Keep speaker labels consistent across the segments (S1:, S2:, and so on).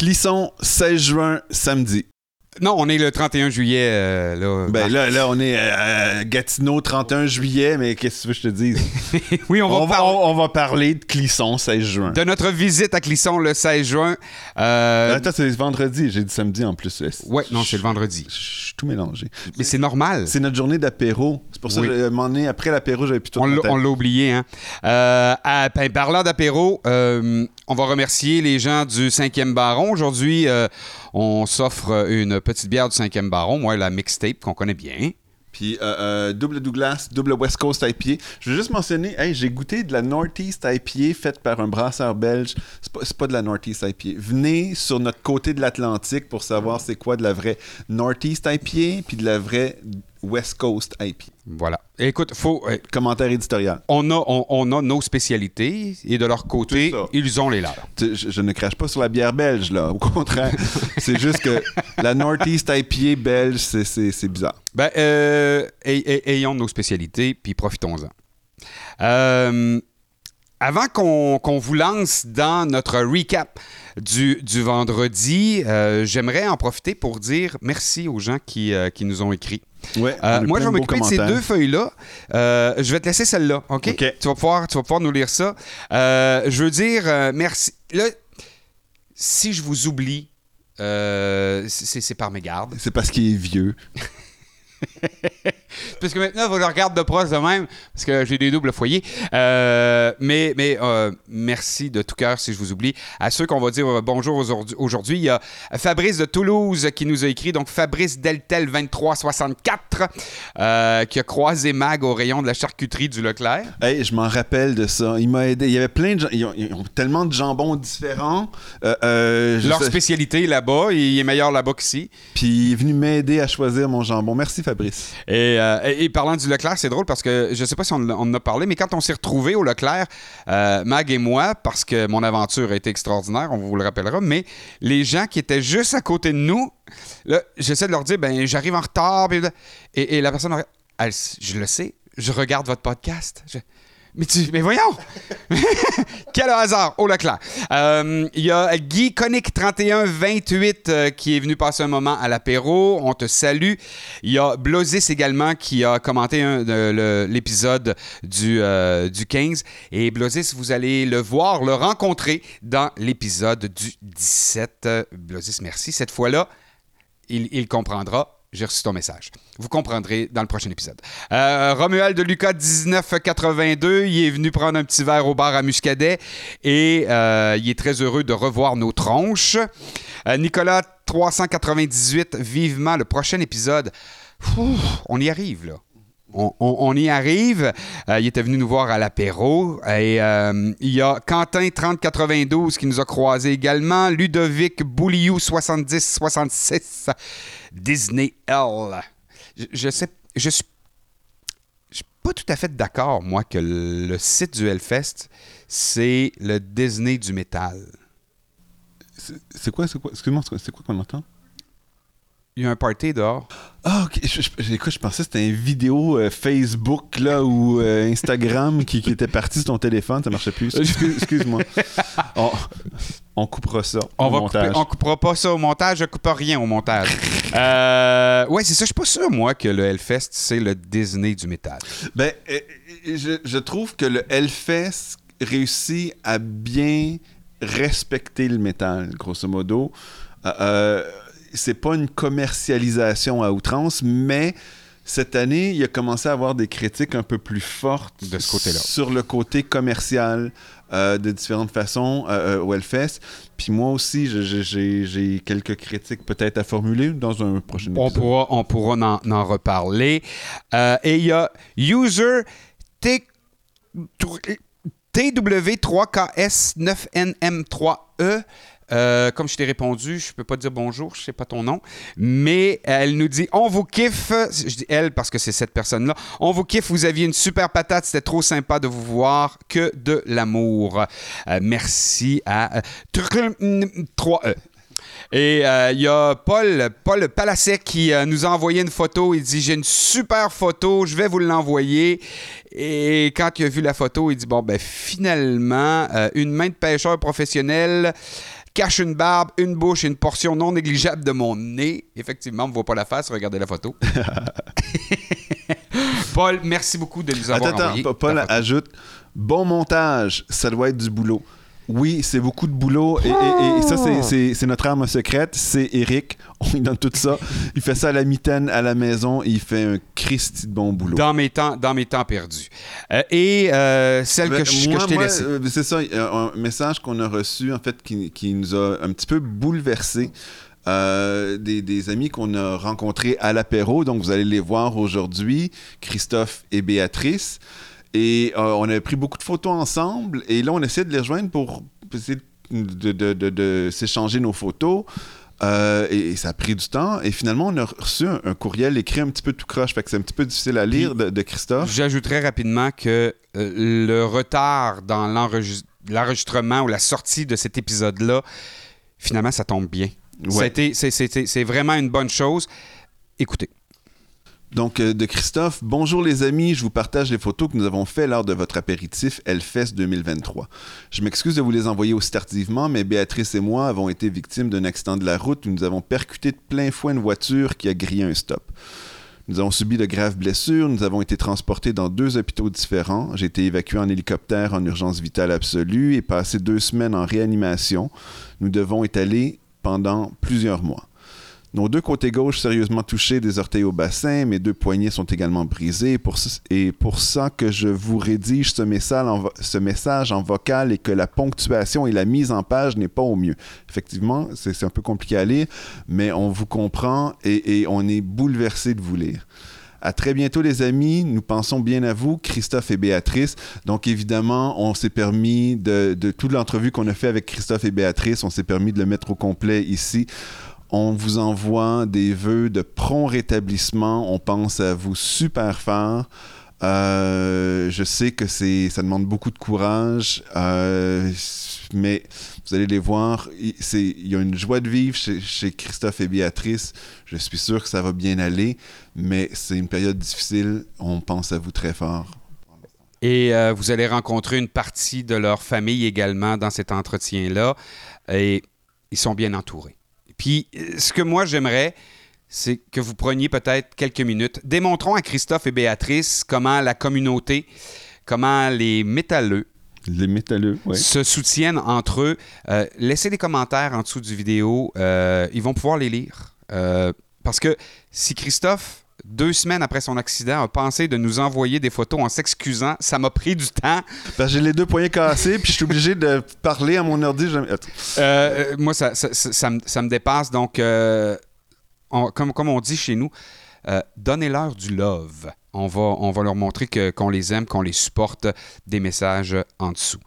S1: Clisson, 16 juin, samedi.
S2: Non, on est le 31 juillet. euh, là.
S1: Ben là, là, on est à Gatineau, 31 juillet, mais qu'est-ce que tu veux que je te dise?
S2: oui, on va,
S1: On va,
S2: parler
S1: on- on va parler de Clisson, 16 juin.
S2: de notre visite à Clisson le 16 juin. Euh,
S1: Attends, c'est vendredi, j'ai dit samedi en plus.
S2: ouais, non, c'est le vendredi.
S1: Je suis tout mélangé.
S2: Mais c'est normal.
S1: C'est notre journée d'apéro. C'est pour ça
S2: Oui.
S1: que, un moment donné, après l'apéro, j'avais plus tout
S2: On l'a- oublié. Hein? Euh, à- ben, parlant d'apéro, euh, on va remercier les gens du 5e Baron. Aujourd'hui, euh, on s'offre une petite bière du 5e Baron, moi, la mixtape qu'on connaît bien.
S1: Puis euh, euh, double Douglas, double West Coast IPA. Je veux juste mentionner, hey, j'ai goûté de la Northeast IPA faite par un brasseur belge. C'est pas, pas de la Northeast IPA. Venez sur notre côté de l'Atlantique pour savoir c'est quoi de la vraie Northeast IPA puis de la vraie West Coast IPA.
S2: Voilà. Écoute, faut, euh,
S1: Commentaire éditorial.
S2: on, a, on, on a nos spécialités et de leur côté, ils ont les leurs.
S1: Je, je ne crache pas sur la bière belge, là. Au contraire, c'est juste que la Northeast IPA belge, c'est- bizarre.
S2: Ben, euh, ay- ay- ayons nos spécialités, puis profitons-en. Euh, avant qu'on vous lance dans notre recap du, du vendredi, j'aimerais en profiter pour dire merci aux gens qui, qui nous ont écrit.
S1: Ouais,
S2: Euh, moi, je vais m'occuper de ces deux feuilles-là. Euh, je vais te laisser celle-là? OK? Tu, vas pouvoir, tu vas pouvoir nous lire ça. Euh, je veux dire merci. Là, si je vous oublie, c'est c'est par mégarde.
S1: C'est parce qu'il est vieux.
S2: Parce que maintenant, je le regarde de proche de même, parce que j'ai des doubles foyers. Euh, mais mais euh, merci de tout cœur si je vous oublie. À ceux qu'on va dire euh, bonjour aujourd'hui- il y a Fabrice de Toulouse qui nous a écrit, donc Fabrice Deltel 2364, euh, qui a croisé Mag au rayon de la charcuterie du Leclerc.
S1: Hey, je m'en rappelle de ça. Il m'a aidé. Il y avait plein de gens. Ils ont, ils ont tellement de jambons différents.
S2: Leur
S1: sais-
S2: spécialité là-bas, il est meilleur là-bas qu'ici.
S1: Puis il est venu m'aider à choisir mon jambon. Merci Fabrice.
S2: Et, euh, et- parlant du Leclerc, c'est drôle parce que je sais pas si on, en a parlé, mais quand on s'est retrouvés au Leclerc, euh, Mag et moi, parce que mon aventure a été extraordinaire, on vous le rappellera, mais les gens qui étaient juste à côté de nous, là, j'essaie de leur dire, ben j'arrive en retard, et, la personne, elle, je le sais, je regarde votre podcast. Mais, mais voyons! Quel hasard! Au Leclerc. Euh, Il y a Guy Conic 3128 euh, qui est venu passer un moment à l'apéro. On te salue. Il y a Blozis également qui a commenté l'épisode du, euh, du 15. Et Blozis, vous allez le voir, le rencontrer dans l'épisode du 17. Euh, Blozis, merci. Cette fois-là, il comprendra. J'ai reçu ton message. Vous comprendrez dans le prochain épisode. Euh, Romuald de Lucas 1982, il est venu prendre un petit verre au bar à Muscadet et euh, il est très heureux de revoir nos tronches. Euh, Nicolas 398, vivement le prochain épisode. On y arrive là. On, y arrive. Euh, il était venu nous voir à l'apéro. Et euh, il y a Quentin 3092 qui nous a croisés également. Ludovic Bouliou 7066. Disney L. Je, je sais. Je suis. Pas tout à fait d'accord, moi, que le, site du Hellfest, c'est le Disney du métal.
S1: C'est quoi, c'est quoi, excuse-moi, c'est quoi qu'on entend?
S2: Il y a un party dehors.
S1: Ah, ok. Je, je- écoute, je pensais que c'était une vidéo euh, Facebook là, ou euh, Instagram qui, qui était parti sur ton téléphone, ça marchait plus. Excuse- Excuse-moi. on, on coupera ça.
S2: On
S1: au
S2: va
S1: montage.
S2: couper- on coupera pas ça au montage, je coupe rien au montage. Euh, ouais, c'est ça. Je suis pas sûr, moi, que le Hellfest, c'est le Disney du métal.
S1: Ben, euh, je, je trouve que le Hellfest réussit à bien respecter le métal, grosso modo. Euh, c'est pas une commercialisation à outrance, mais cette année, il a commencé à avoir des critiques un peu plus fortes
S2: De ce côté-là.
S1: sur le côté commercial euh, de différentes façons euh, euh, au Hellfest. Puis moi aussi, j'ai quelques critiques peut-être à formuler dans un prochain
S2: On
S1: épisode.
S2: pourra, on pourra en, en reparler. Euh, et il y a User T- TW3KS9NM3E. Euh, comme je t'ai répondu, je peux pas dire bonjour, je sais pas ton nom, mais elle nous dit on vous kiffe. Je dis elle parce que c'est cette personne-là. On vous kiffe, vous aviez une super patate, c'était trop sympa de vous voir, que de l'amour. Euh, merci à euh, 3E. Et euh, il y a Paul, Paul qui nous a envoyé une photo. Il dit J'ai une super photo, je vais vous l'envoyer. Et quand il a vu la photo, il dit Bon, ben finalement, une main de pêcheur professionnel cache une barbe, une bouche et une portion non négligeable de mon nez. Effectivement, on ne voit pas la face, regardez la photo. Paul, merci beaucoup de nous avoir
S1: Attends,
S2: envoyé
S1: attends,
S2: ta
S1: Paul ajoute Bon montage, ça doit être du boulot. Oui, c'est beaucoup de boulot. Et, et- et ça, c'est- c'est notre arme secrète. C'est Eric. On lui donne tout ça. Il fait ça à la mitaine, à la maison. Et il fait un Christy de bon boulot.
S2: Dans mes temps, dans mes temps perdus. Euh, et euh, celle que je, que
S1: moi-
S2: je t'ai
S1: moi,
S2: laissée.
S1: euh, c'est ça, un message qu'on a reçu, en fait, qui, qui nous a un petit peu bouleversé. Euh, des, des amis qu'on a rencontrés à l'apéro, donc vous allez les voir aujourd'hui, Christophe et Béatrice. Et euh, on a pris beaucoup de photos ensemble, et là, on essaie de les rejoindre pour essayer de, de- de- de s'échanger nos photos. Euh, et, et ça a pris du temps. Et finalement, on a reçu un, un courriel écrit un petit peu tout croche, fait que c'est un petit peu difficile à lire de, de Christophe.
S2: J'ajouterais rapidement que euh, le retard dans l'enregis- l'enregistrement ou la sortie de cet épisode-là, finalement, ça tombe bien.
S1: Ouais.
S2: C'est vraiment une bonne chose. Écoutez.
S1: Donc, euh, de Christophe, bonjour les amis, je vous partage les photos que nous avons faites lors de votre apéritif Hellfest 2023. Je m'excuse de vous les envoyer aussi tardivement, mais Béatrice et moi avons été victimes d'un accident de la route où nous avons percuté de plein fouet une voiture qui a grillé un stop. Nous avons subi de graves blessures, nous avons été transportés dans deux hôpitaux différents. J'ai été évacué en hélicoptère en urgence vitale absolue et passé deux semaines en réanimation. Nous devons étaler pendant plusieurs mois. Nos deux côtés gauche sérieusement touchés des orteils au bassin, mes deux poignets sont également brisés. Et pour ça que je vous rédige ce message, en vocal et que la ponctuation et la mise en page n'est pas au mieux. Effectivement, c'est un peu compliqué à lire, mais on vous comprend et, et on est bouleversé de vous lire. À très bientôt, les amis. Nous pensons bien à vous, Christophe et Béatrice. Donc, évidemment, on s'est permis de, de toute l'entrevue qu'on a fait avec Christophe et Béatrice, on s'est permis de le mettre au complet ici. On vous envoie des vœux de prompt rétablissement. On pense à vous super fort. Euh, je sais que ça demande beaucoup de courage, euh, mais vous allez les voir. Il, y a une joie de vivre chez, chez Christophe et Béatrice. Je suis sûr que ça va bien aller, mais c'est une période difficile. On pense à vous très fort.
S2: Et euh, vous allez rencontrer une partie de leur famille également dans cet entretien-là. Et ils sont bien entourés. Puis, euh, ce que moi j'aimerais, c'est que vous preniez peut-être quelques minutes. Démontrons à Christophe et Béatrice comment la communauté, comment les métalleux
S1: Les métalleux, oui.
S2: se soutiennent entre eux. Euh, laissez des commentaires en dessous du vidéo. Euh, ils vont pouvoir les lire. Euh, parce que si Christophe, deux semaines après son accident, a pensé de nous envoyer des photos en s'excusant, ça m'a pris du temps.
S1: J'ai les deux poignets cassés, puis je suis obligé de parler à mon ordi.
S2: Euh, euh, moi, ça, ça, ça- ça me, ça me dépasse. Donc, euh, on- comme, comme on dit chez nous, euh, donnez-leur du love. On va, on va leur montrer qu'on les aime, qu'on les supporte, des messages en dessous.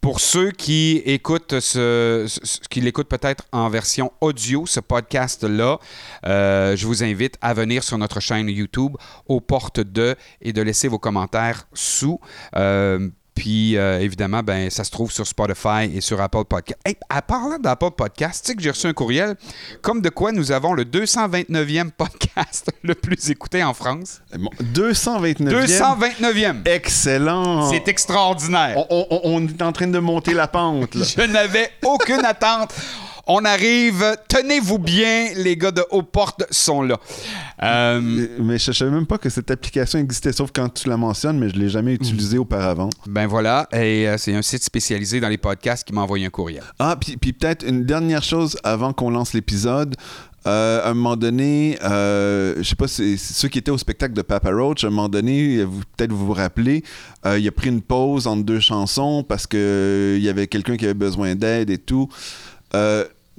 S2: Pour ceux qui écoutent ce, ce- qui l'écoutent peut-être en version audio, ce podcast-là, euh, je vous invite à venir sur notre chaîne YouTube aux portes de et de laisser vos commentaires sous. Euh, puis euh, évidemment, ben, ça se trouve sur Spotify et sur Apple Podcast. Hey, à parlant d'Apple Podcast, tu sais que j'ai reçu un courriel comme de quoi nous avons le 229e podcast le plus écouté en France.
S1: Bon, 229e.
S2: 229e!
S1: Excellent.
S2: C'est extraordinaire.
S1: On, on- on- on est en train de monter la pente. là.
S2: Je n'avais aucune attente. On arrive. Tenez-vous bien, les gars de Aux Portes sont là. Euh,
S1: Mais je ne savais même pas que cette application existait, sauf quand tu la mentionnes, mais je ne l'ai jamais utilisée auparavant.
S2: ben voilà, et euh, c'est un site spécialisé dans les podcasts qui m'a envoyé un courriel.
S1: Ah, puis, puis peut-être une dernière chose avant qu'on lance l'épisode. Euh, à un moment donné, euh, je sais pas, c'est ceux qui étaient au spectacle de Papa Roach, à un moment donné, vous- peut-être vous vous rappelez, euh, il a pris une pause entre deux chansons parce qu'il il y avait quelqu'un qui avait besoin d'aide et tout.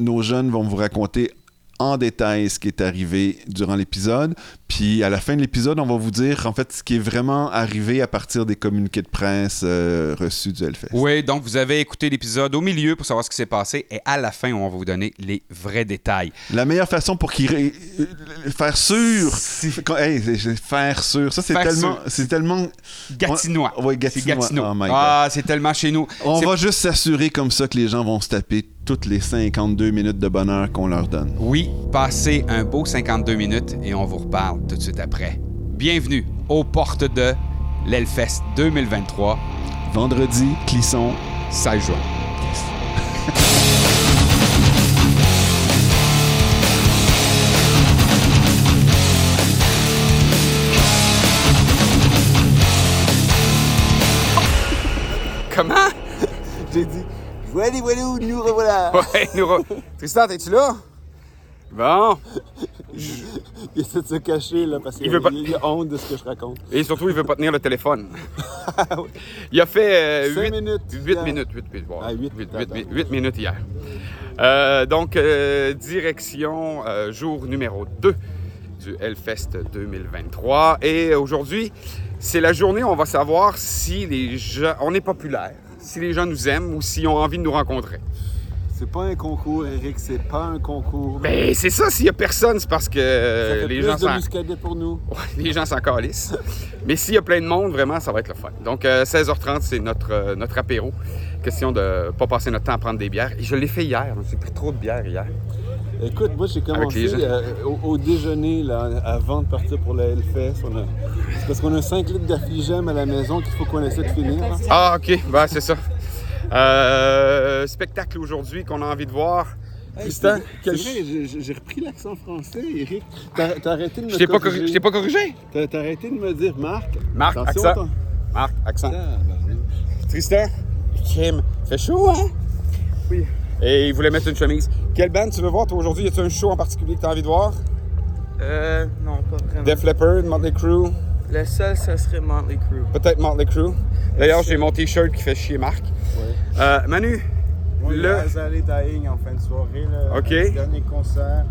S1: Nos jeunes vont vous raconter en détail ce qui est arrivé durant l'épisode. Puis à la fin de l'épisode, on va vous dire en fait ce qui est vraiment arrivé à partir des communiqués de presse euh, reçus du Hellfest.
S2: Oui, donc vous avez écouté l'épisode au milieu pour savoir ce qui s'est passé et à la fin, on va vous donner les vrais détails.
S1: La meilleure façon pour qu'il ré- euh, faire sûr, hey, faire sûr, ça c'est tellement, c'est tellement,
S2: Gatinois. C'est
S1: Gatineau.
S2: Gatineau.
S1: Oh
S2: ah, c'est tellement chez nous.
S1: on va juste s'assurer comme ça que les gens vont se taper toutes les 52 minutes de bonheur qu'on leur donne.
S2: Oui, passez un beau 52 minutes et on vous reparle tout de suite après. Bienvenue aux portes de l'Elfest 2023.
S1: Vendredi, Clisson,
S2: 16 juin. Comment?
S3: J'ai dit voilà, voilà, nous revoilà.
S2: Ouais, nous re- Tristan, es-tu là? Bon.
S3: Il essaie de se cacher, là, parce
S2: Il
S3: qu'il
S2: pas-
S3: il a honte de ce que je raconte.
S2: Et surtout, il veut pas tenir le téléphone. il a fait euh,
S3: Cinq
S2: huit-
S3: minutes.
S2: huit
S3: hier.
S2: minutes. huit- huit- ouais,
S3: Ah, huit,
S2: huit-
S3: attends,
S2: huit-
S3: attends.
S2: huit minutes hier. Euh, donc, euh, direction euh, jour numéro 2 du Hellfest 2023. Et aujourd'hui, c'est la journée où on va savoir si les gens... On est populaire, si les gens nous aiment ou s'ils ont envie de nous rencontrer.
S3: C'est pas un concours, Eric, c'est pas un concours.
S2: Ben, c'est ça, s'il y a personne, c'est parce que
S3: Ça
S2: euh,
S3: fait
S2: les
S3: plus
S2: gens
S3: de pour nous.
S2: Ouais, les gens s'en calissent. Mais s'il y a plein de monde, vraiment, ça va être le fun. Donc, euh, 16h30, c'est notre, euh, notre apéro. Question de pas passer notre temps à prendre des bières. Et je l'ai fait hier. J'ai pris trop de bières hier.
S3: Écoute, moi j'ai commencé euh, au, au déjeuner là, avant de partir pour la Hellfest. On a... C'est parce qu'on a 5 litres d'affligem à la maison qu'il faut qu'on essaie de finir.
S2: Ah, OK. Ben, c'est ça. Euh, spectacle aujourd'hui qu'on a envie de voir. Tristan, quel...
S3: j'ai- repris l'accent français, Eric. T'as arrêté de me
S2: Je t'ai pas,
S3: corriger.
S2: corri- je t'ai pas corrigé?
S3: T'as arrêté de me dire Marc.
S2: Marc, accent. Marc, accent.
S3: Ah, ben,
S2: Tristan, Kim, fait chaud, hein?
S3: Oui.
S2: Et il voulait mettre une chemise. Quelle band tu veux voir, toi, aujourd'hui? Y a-tu un show en particulier que tu as envie de voir?
S4: Euh, non, pas vraiment.
S2: Def Leppard, Motley Crue,
S4: Le seul, ça serait Motley Crue.
S2: peut-être Motley Crue. D'ailleurs, j'ai mon t-shirt qui fait chier Marc.
S3: Ouais.
S2: Euh, Manu,
S3: Moi,
S2: Le-
S3: le Azalea Dying en fin de soirée, là,
S2: Ok.
S3: le dernier concert.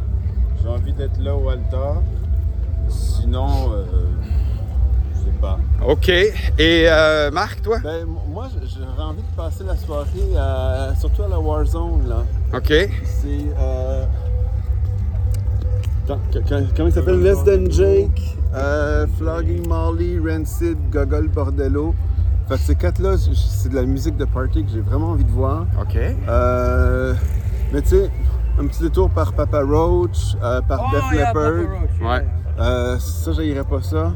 S3: J'ai envie d'être là au altar. Sinon, euh, sais pas.
S2: OK. Et euh, Marc, toi?
S3: Ben, moi, j'aurais envie de passer la soirée, à- surtout à la Warzone, là.
S2: OK.
S3: C'est. Euh... comment il s'appelle? Less Than Jake, euh, Flogging Molly, Rancid, Gogol Bordello. Fait que ces quatre-là, c'est de la musique de party que j'ai vraiment envie de voir.
S2: OK.
S3: Euh, mais tu sais, un petit détour par Papa Roach, euh, par
S4: Oh,
S3: Def Leppard.
S2: Ouais.
S3: Euh, ça, j'aillerais pas ça.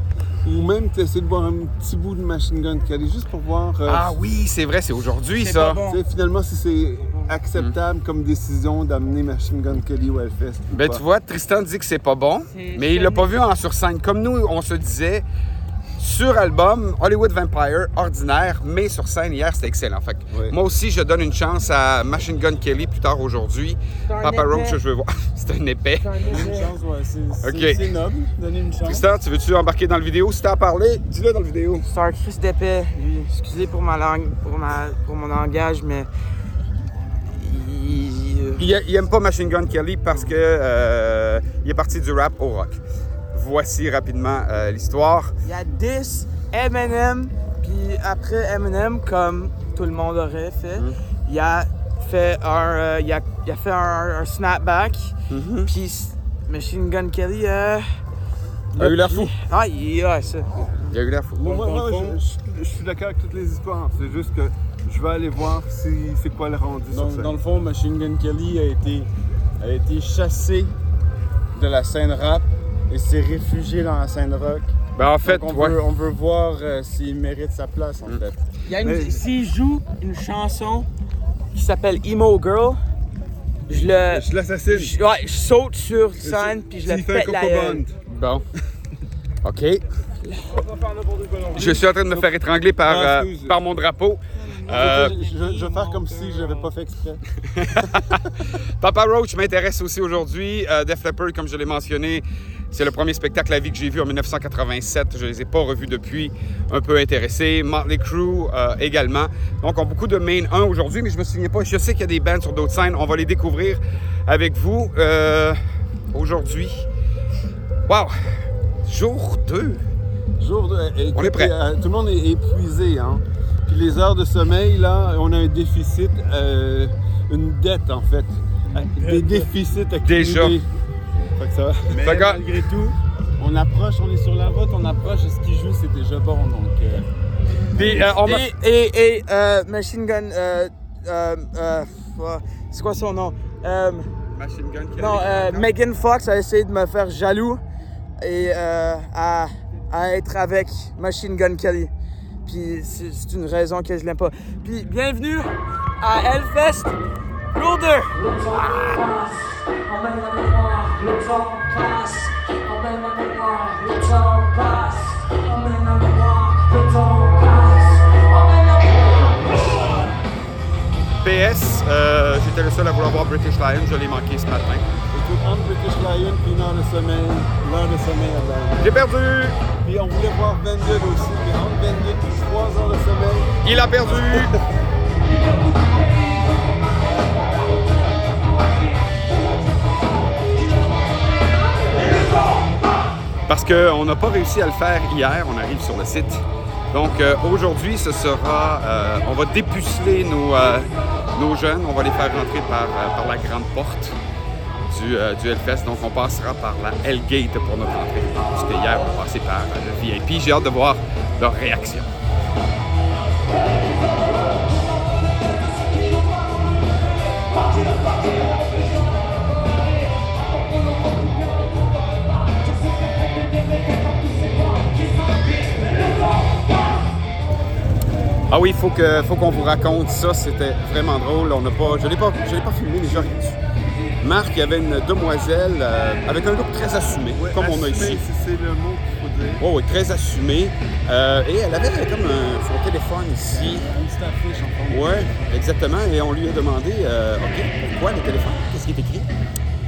S3: Ou même essayer de voir un petit bout de Machine Gun Kelly, juste pour voir euh,
S2: Ah oui, c'est vrai, c'est aujourd'hui, ça.
S4: bon.
S3: tu sais, finalement si c'est acceptable comme décision d'amener Machine Gun Kelly au Hellfest.
S2: Ben,
S3: pas.
S2: tu vois, Tristan dit que c'est pas bon, mais il l'a pas vu en sur scène. Comme nous, on se disait, sur album, Hollywood Vampire, ordinaire, mais sur scène, hier, c'était excellent. Fait que moi aussi, je donne une chance à Machine Gun Kelly plus tard aujourd'hui.
S4: Un
S2: Papa. Roach, je veux voir. c'est un épais.
S3: C'est
S2: Ok.
S3: c'est- c'est noble, donner une chance.
S2: Tristan, tu veux-tu embarquer dans le vidéo? Si t'as à parler, dis-le dans le vidéo.
S4: C'est un Chris d'épais. lui. Excusez pour ma langue, pour, ma, pour mon langage, mais. Il,
S2: Il, il aime pas Machine Gun Kelly parce que euh, il est parti du rap au rock. Voici rapidement euh, l'histoire.
S4: il y a 10 Eminem, puis après Eminem, comme tout le monde aurait fait,
S2: Mm.
S4: il a fait un, euh, il a, il a fait un, un snapback,
S2: Mm-hmm.
S4: puis Machine Gun Kelly euh,
S2: A eu l'air fou.
S4: Ah, il ouais, ça.
S2: Il a eu l'air fou.
S3: Moi, moi, je, je- je suis d'accord avec toutes les histoires. C'est juste que je vais aller voir si c'est quoi le rendu
S5: Dans,
S3: sur
S5: dans
S3: scène.
S5: le fond, Machine Gun Kelly a été, a été chassé de la scène rap et s'est réfugié dans la scène rock.
S2: Ben, en fait,
S5: on,
S2: ouais.
S5: veut, on veut voir euh, s'il mérite sa place, en fait.
S4: Il une-
S3: Mais-
S4: S'il joue une chanson qui s'appelle Emo Girl, je le.
S3: Je l'assassine.
S4: je- ouais, je saute sur scène puis je le
S3: fait
S4: pète la gueule.
S2: Bon. OK. Je suis en train de me faire étrangler par,
S3: Ah,
S2: euh, par mon drapeau. Euh,
S3: Je, je- je vais faire comme si je n'avais pas fait exprès.
S2: Papa Roach m'intéresse aussi aujourd'hui. Euh, Def Leppard, comme je l'ai mentionné, c'est le premier spectacle à vie que j'ai vu en 1987. Je ne les ai pas revus depuis. Un peu intéressé. Motley Crue euh, également. Donc, on a beaucoup de main 1 aujourd'hui, mais je me souviens pas. Je sais qu'il y a des bands sur d'autres scènes. On va les découvrir avec vous euh, aujourd'hui. Wow! Jour 2.
S3: Jour de- eh,
S2: On est prêt.
S3: euh, tout le monde est épuisé. Hein? Puis les heures de sommeil, là, on a un déficit, euh, une dette en fait. Des déficits accumulés.
S2: Déjà.
S3: Fait que ça va.
S5: Mais
S2: que-
S5: malgré tout, on approche, on est sur la route, on approche et ce qu'il joue, c'est déjà bon. Donc, euh,
S2: Puis, euh, on
S4: Et, et, et euh, Machine Gun. Euh, euh, euh, c'est quoi son nom? Euh,
S2: Machine Gun Kelly.
S4: non, euh, Megan Fox a essayé de me faire jaloux et euh, à, à être avec Machine Gun Kelly. Puis c'est c'est une raison que je l'aime pas. Puis bienvenue à Hellfest Lourdes!
S6: Mémoire, le temps passe. Emmène la mémoire, le temps passe. Emmène la mémoire, le temps passe. Emmène la mémoire.
S2: PS, euh, j'étais le seul à vouloir voir British Lion, je l'ai manqué ce matin.
S3: Écoute, entre British Lion puis une heure de sommeil, l'heure de sommeil à.
S2: J'ai perdu!
S3: Puis on voulait voir Gogh aussi, mais entre Gogh et 3 heures de sommeil,
S2: Il a perdu! Parce qu'on n'a pas réussi à le faire hier, on arrive sur le site. Donc euh, aujourd'hui, ce sera, euh, on va dépuceler nos, euh, nos jeunes, on va les faire rentrer par, la grande porte du, du Hellfest. Donc on passera par la Hellgate pour notre entrée. Puisque hier, on passait par le VIP. J'ai hâte de voir leur réaction. Ah oui, il faut qu'on vous raconte ça. C'était vraiment drôle. On n'a pas, je ne l'ai pas, je l'ai pas filmé, mais j'aurais dû. Marc, il y avait une demoiselle euh, avec un look très assumé, comme on a ici.
S3: C'est- c'est le mot qu'il faut dire.
S2: Oh, oui, très assumé. Euh, et elle avait comme un- son téléphone ici.
S3: Une petite affiche en forme.
S2: Ouais, exactement. Et on lui a demandé, euh, OK, pourquoi le téléphone? Qu'est-ce qui est écrit?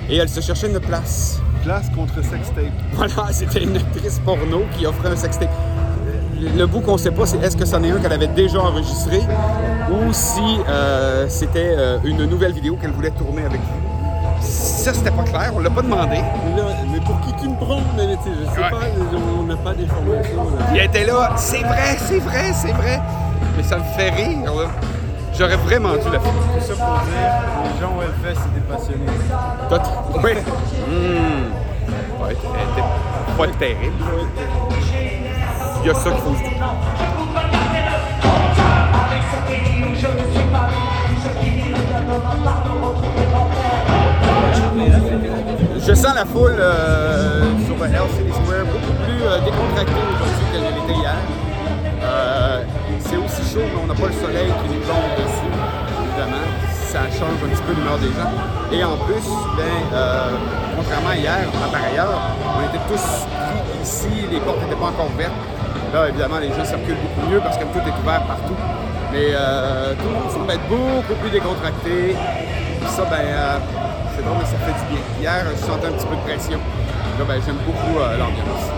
S2: Et elle se cherchait une place.
S3: Place contre sextape.
S2: Voilà, c'était une actrice porno qui offrait un sextape. Le, bout qu'on ne sait pas, c'est est-ce que c'en est un qu'elle avait déjà enregistré ou si euh, c'était euh, une nouvelle vidéo qu'elle voulait tourner avec lui. Ça, c'était pas clair, on l'a pas demandé.
S3: Mais, là, mais pour qui qui me prend? Mais, mais tu sais, je sais
S2: Ouais.
S3: pas, on n'a pas d'informations.
S2: Il était là, c'est vrai, c'est vrai, c'est vrai. Mais ça me fait rire, là. J'aurais vraiment dû la faire.
S3: Tout ça pour dire, les gens où elle fait, c'est des passionnés.
S2: Tot- Oui. Hmm. Ouais, elle était pas terrible. Y a ça qu'il faut. Je sens la foule euh, sur LCD Square beaucoup plus euh, décontractée aujourd'hui qu'elle l'était hier. Euh, c'est aussi chaud, mais on n'a pas le soleil qui nous tombe dessus, évidemment. Ça change un petit peu l'humeur des gens. Et en plus, ben, euh, contrairement à hier, par ailleurs, on était tous pris ici, les portes n'étaient pas encore ouvertes. Là, évidemment, les gens circulent beaucoup mieux parce que tout est ouvert partout. Mais euh, tout le monde semble être beaucoup plus décontracté. Puis ça, ben, euh, c'est drôle, mais ça fait du bien. Hier, je sentais un petit peu de pression. Là, ben, j'aime beaucoup euh, l'ambiance.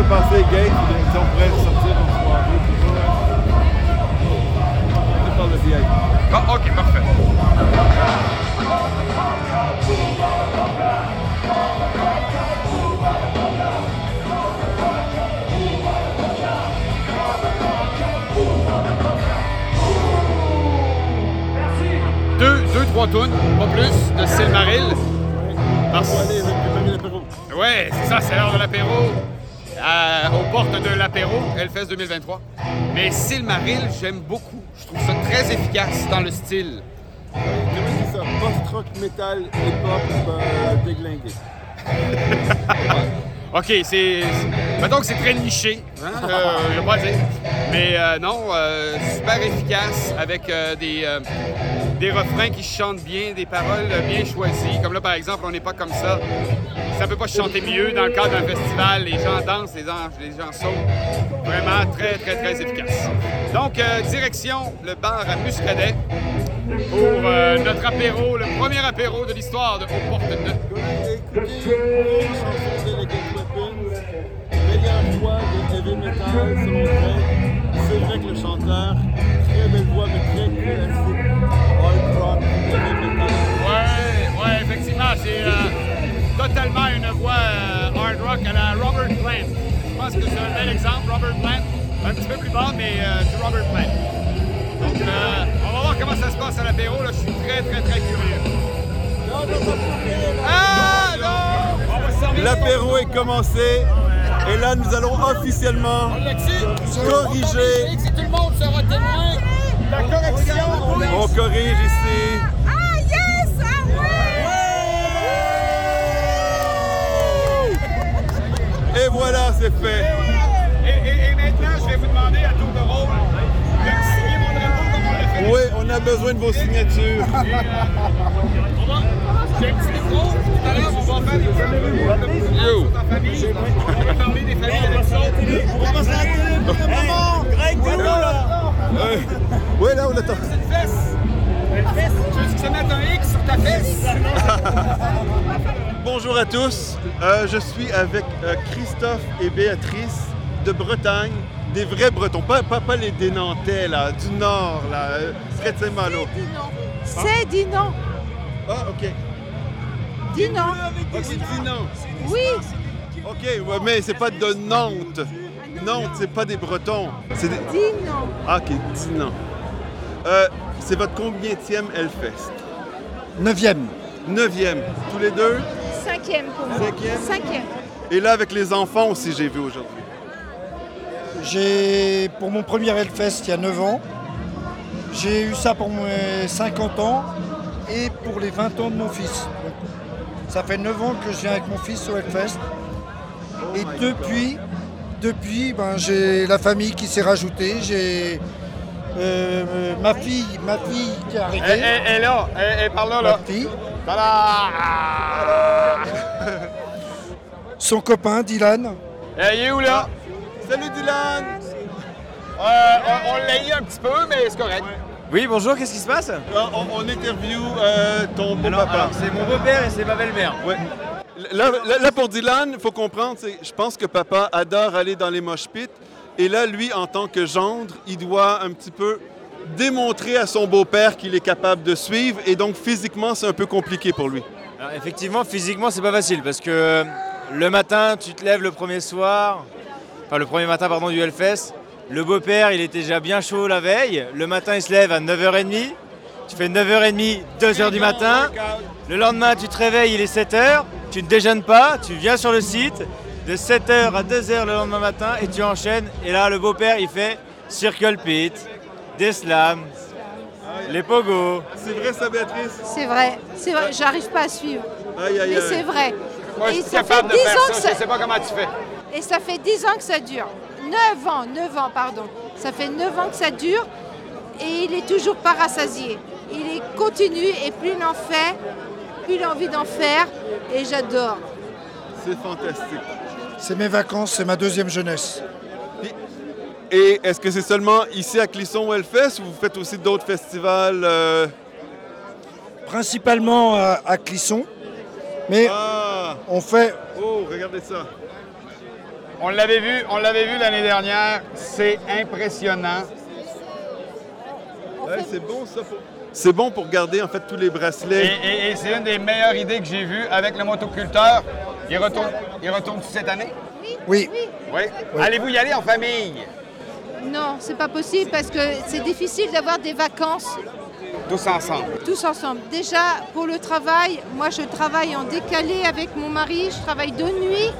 S3: Veut passer gates, si on pourrait sortir, on se voit ça. On par le VIP.
S2: Ah, ok, parfait. Deux, deux, trois tonnes, pas plus, de Silmaril. Parce-. Ouais, c'est ça, c'est l'heure de l'apéro. Aux portes de l'apéro, Hellfest 2023. Mais Silmaril, j'aime beaucoup. Je trouve ça très efficace dans le style.
S3: C'est ça? Post-rock, metal, hip-hop, euh, déglingué.
S2: OK, c'est. c'est- Mettons que c'est très niché, hein, euh, je pas dire. Mais euh, non, euh, super efficace avec des, des refrains qui chantent bien, des paroles bien choisies. Comme là, par exemple, on n'est pas comme ça. Ça peut pas chanter mieux dans le cadre d'un festival. Les gens dansent, les gens, les gens sautent. Vraiment très, très, très efficace. Donc, euh, direction le bar à Muscadet pour euh, notre apéro, le premier apéro de l'histoire de Aux Portes de.
S3: Meilleure voix de heavy metal selon Greg. C'est vrai que le chanteur, très belle voix, mais très classique, hard rock, heavy metal.
S2: Ouais, ouais, effectivement, c'est euh, totalement une voix euh, hard rock à la Robert Plant. Je pense que c'est un bel exemple, Robert Plant. Un petit peu plus bas, mais euh, du Robert Plant. Donc, euh, on va voir comment ça se passe à l'apéro. Là, je suis très, très, très curieux. Ah non!
S3: L'apéro est commencé et là nous allons officiellement corriger.
S2: Si tout le monde sera témoin, la correction.
S3: On corrige ici.
S7: Ah yes! Ah ouais!
S3: Et voilà, c'est fait.
S2: Et, et- et maintenant, je vais vous demander à tour de rôle
S5: On a besoin de vos signatures.
S2: J'ai un petit micro. Tout à l'heure, on va faire des Yo. On va parler des familles avec ça.
S5: On passe la télé pour le moment. Greg, t'es où là
S3: Ouais, là, on attend.
S2: Une fesse. Une fesse. Tu veux que ça mette un X sur ta fesse?
S3: Bonjour à tous. Euh, je suis avec euh, Christophe et Béatrice de Bretagne, des vrais Bretons, pas, pas, pas les des Nantais, là, du Nord, là, euh, près de Saint-Malo.
S7: C'est dit non.
S3: Ah, ok.
S7: Dis non.
S3: Ok, dis non.
S7: Oui.
S3: Ok, ouais, mais c'est pas de Nantes. Nantes, c'est pas des Bretons. C'est des...
S7: Dis non.
S3: Ah, ok. Euh, c'est votre combienième Hellfest?
S8: Neuvième.
S3: Neuvième. Tous les deux?
S7: Cinquième pour moi.
S3: Cinquième?
S7: Cinquième.
S3: Et là, avec les enfants aussi, j'ai vu aujourd'hui.
S8: J'ai, pour mon premier Hellfest il y a 9 ans, j'ai eu ça pour mes 50 ans et pour les 20 ans de mon fils. Donc, ça fait 9 ans que je viens avec mon fils au Hellfest. Et depuis, depuis ben, j'ai la famille qui s'est rajoutée. J'ai euh, ma fille, ma fille qui est arrivée.
S2: Elle est là. Elle par là,
S8: Ma
S2: là.
S8: fille.
S2: Tada!
S8: Son copain Dylan.
S2: Elle est où, là?
S3: Salut Dylan!
S2: Euh, on on l'a eu un petit peu, mais c'est correct.
S9: Oui, bonjour, qu'est-ce qui se passe?
S3: Ah, on, on interview euh, ton beau
S9: alors,
S3: papa.
S9: alors, c'est mon beau-père et c'est ma belle-mère.
S3: Ouais. Là, là- là, pour Dylan, il faut comprendre, c'est- je pense que papa adore aller dans les mosh pits. Et là, lui, en tant que gendre, il doit un petit peu démontrer à son beau-père qu'il est capable de suivre. Et donc, physiquement, c'est un peu compliqué pour lui.
S9: Effectivement, physiquement, c'est pas facile parce que euh, le matin, tu te lèves le premier soir, enfin le premier matin, pardon, du Hellfest. Le beau-père, il était déjà bien chaud la veille. Le matin, il se lève à 9h30. Tu fais 9h30, 2h du matin. Le lendemain, tu te réveilles, il est 7h. Tu ne déjeunes pas, tu viens sur le site. De 7h à 2h le lendemain matin et tu enchaînes. Et là, le beau-père, il fait Circle Pit, des slams, les pogos.
S3: C'est vrai, ça, Béatrice?
S7: C'est vrai. C'est vrai. J'arrive pas à suivre.
S3: Aïe, aïe,
S7: Mais c'est vrai.
S2: Moi, je
S7: Et
S2: suis
S7: ça fait
S2: capable de
S7: 10
S2: faire
S7: ans que
S2: ça.
S7: ça-
S2: Je sais pas comment tu fais.
S7: Et ça fait 10 ans que ça dure. 9 ans, 9 ans, pardon. Ça fait 9 ans que ça dure et il est toujours pas rassasié. Il est continu et plus il en fait, plus il a envie d'en faire et j'adore.
S3: C'est fantastique.
S8: C'est mes vacances, c'est ma deuxième jeunesse.
S3: Et est-ce que c'est seulement ici à Clisson ou Hellfest ou vous faites aussi d'autres festivals? euh?
S8: Principalement à, à Clisson. Mais
S3: Ah!
S8: on fait
S3: Oh, regardez ça.
S2: On l'avait vu, on l'avait vu l'année dernière. C'est impressionnant.
S3: Ouais, c'est bon ça pour... C'est bon pour garder en fait tous les
S2: Et,
S3: bracelets.
S2: et- et c'est une des meilleures idées que j'ai vues avec le motoculteur. Il retourne, il retourne cette année?
S8: Oui.
S2: Oui. Allez-vous y aller en famille?
S7: Non, c'est pas possible parce que c'est difficile d'avoir des vacances
S2: Tous ensemble.
S7: tous ensemble. Déjà, pour le travail, moi je travaille en décalé avec mon mari, je travaille de nuit.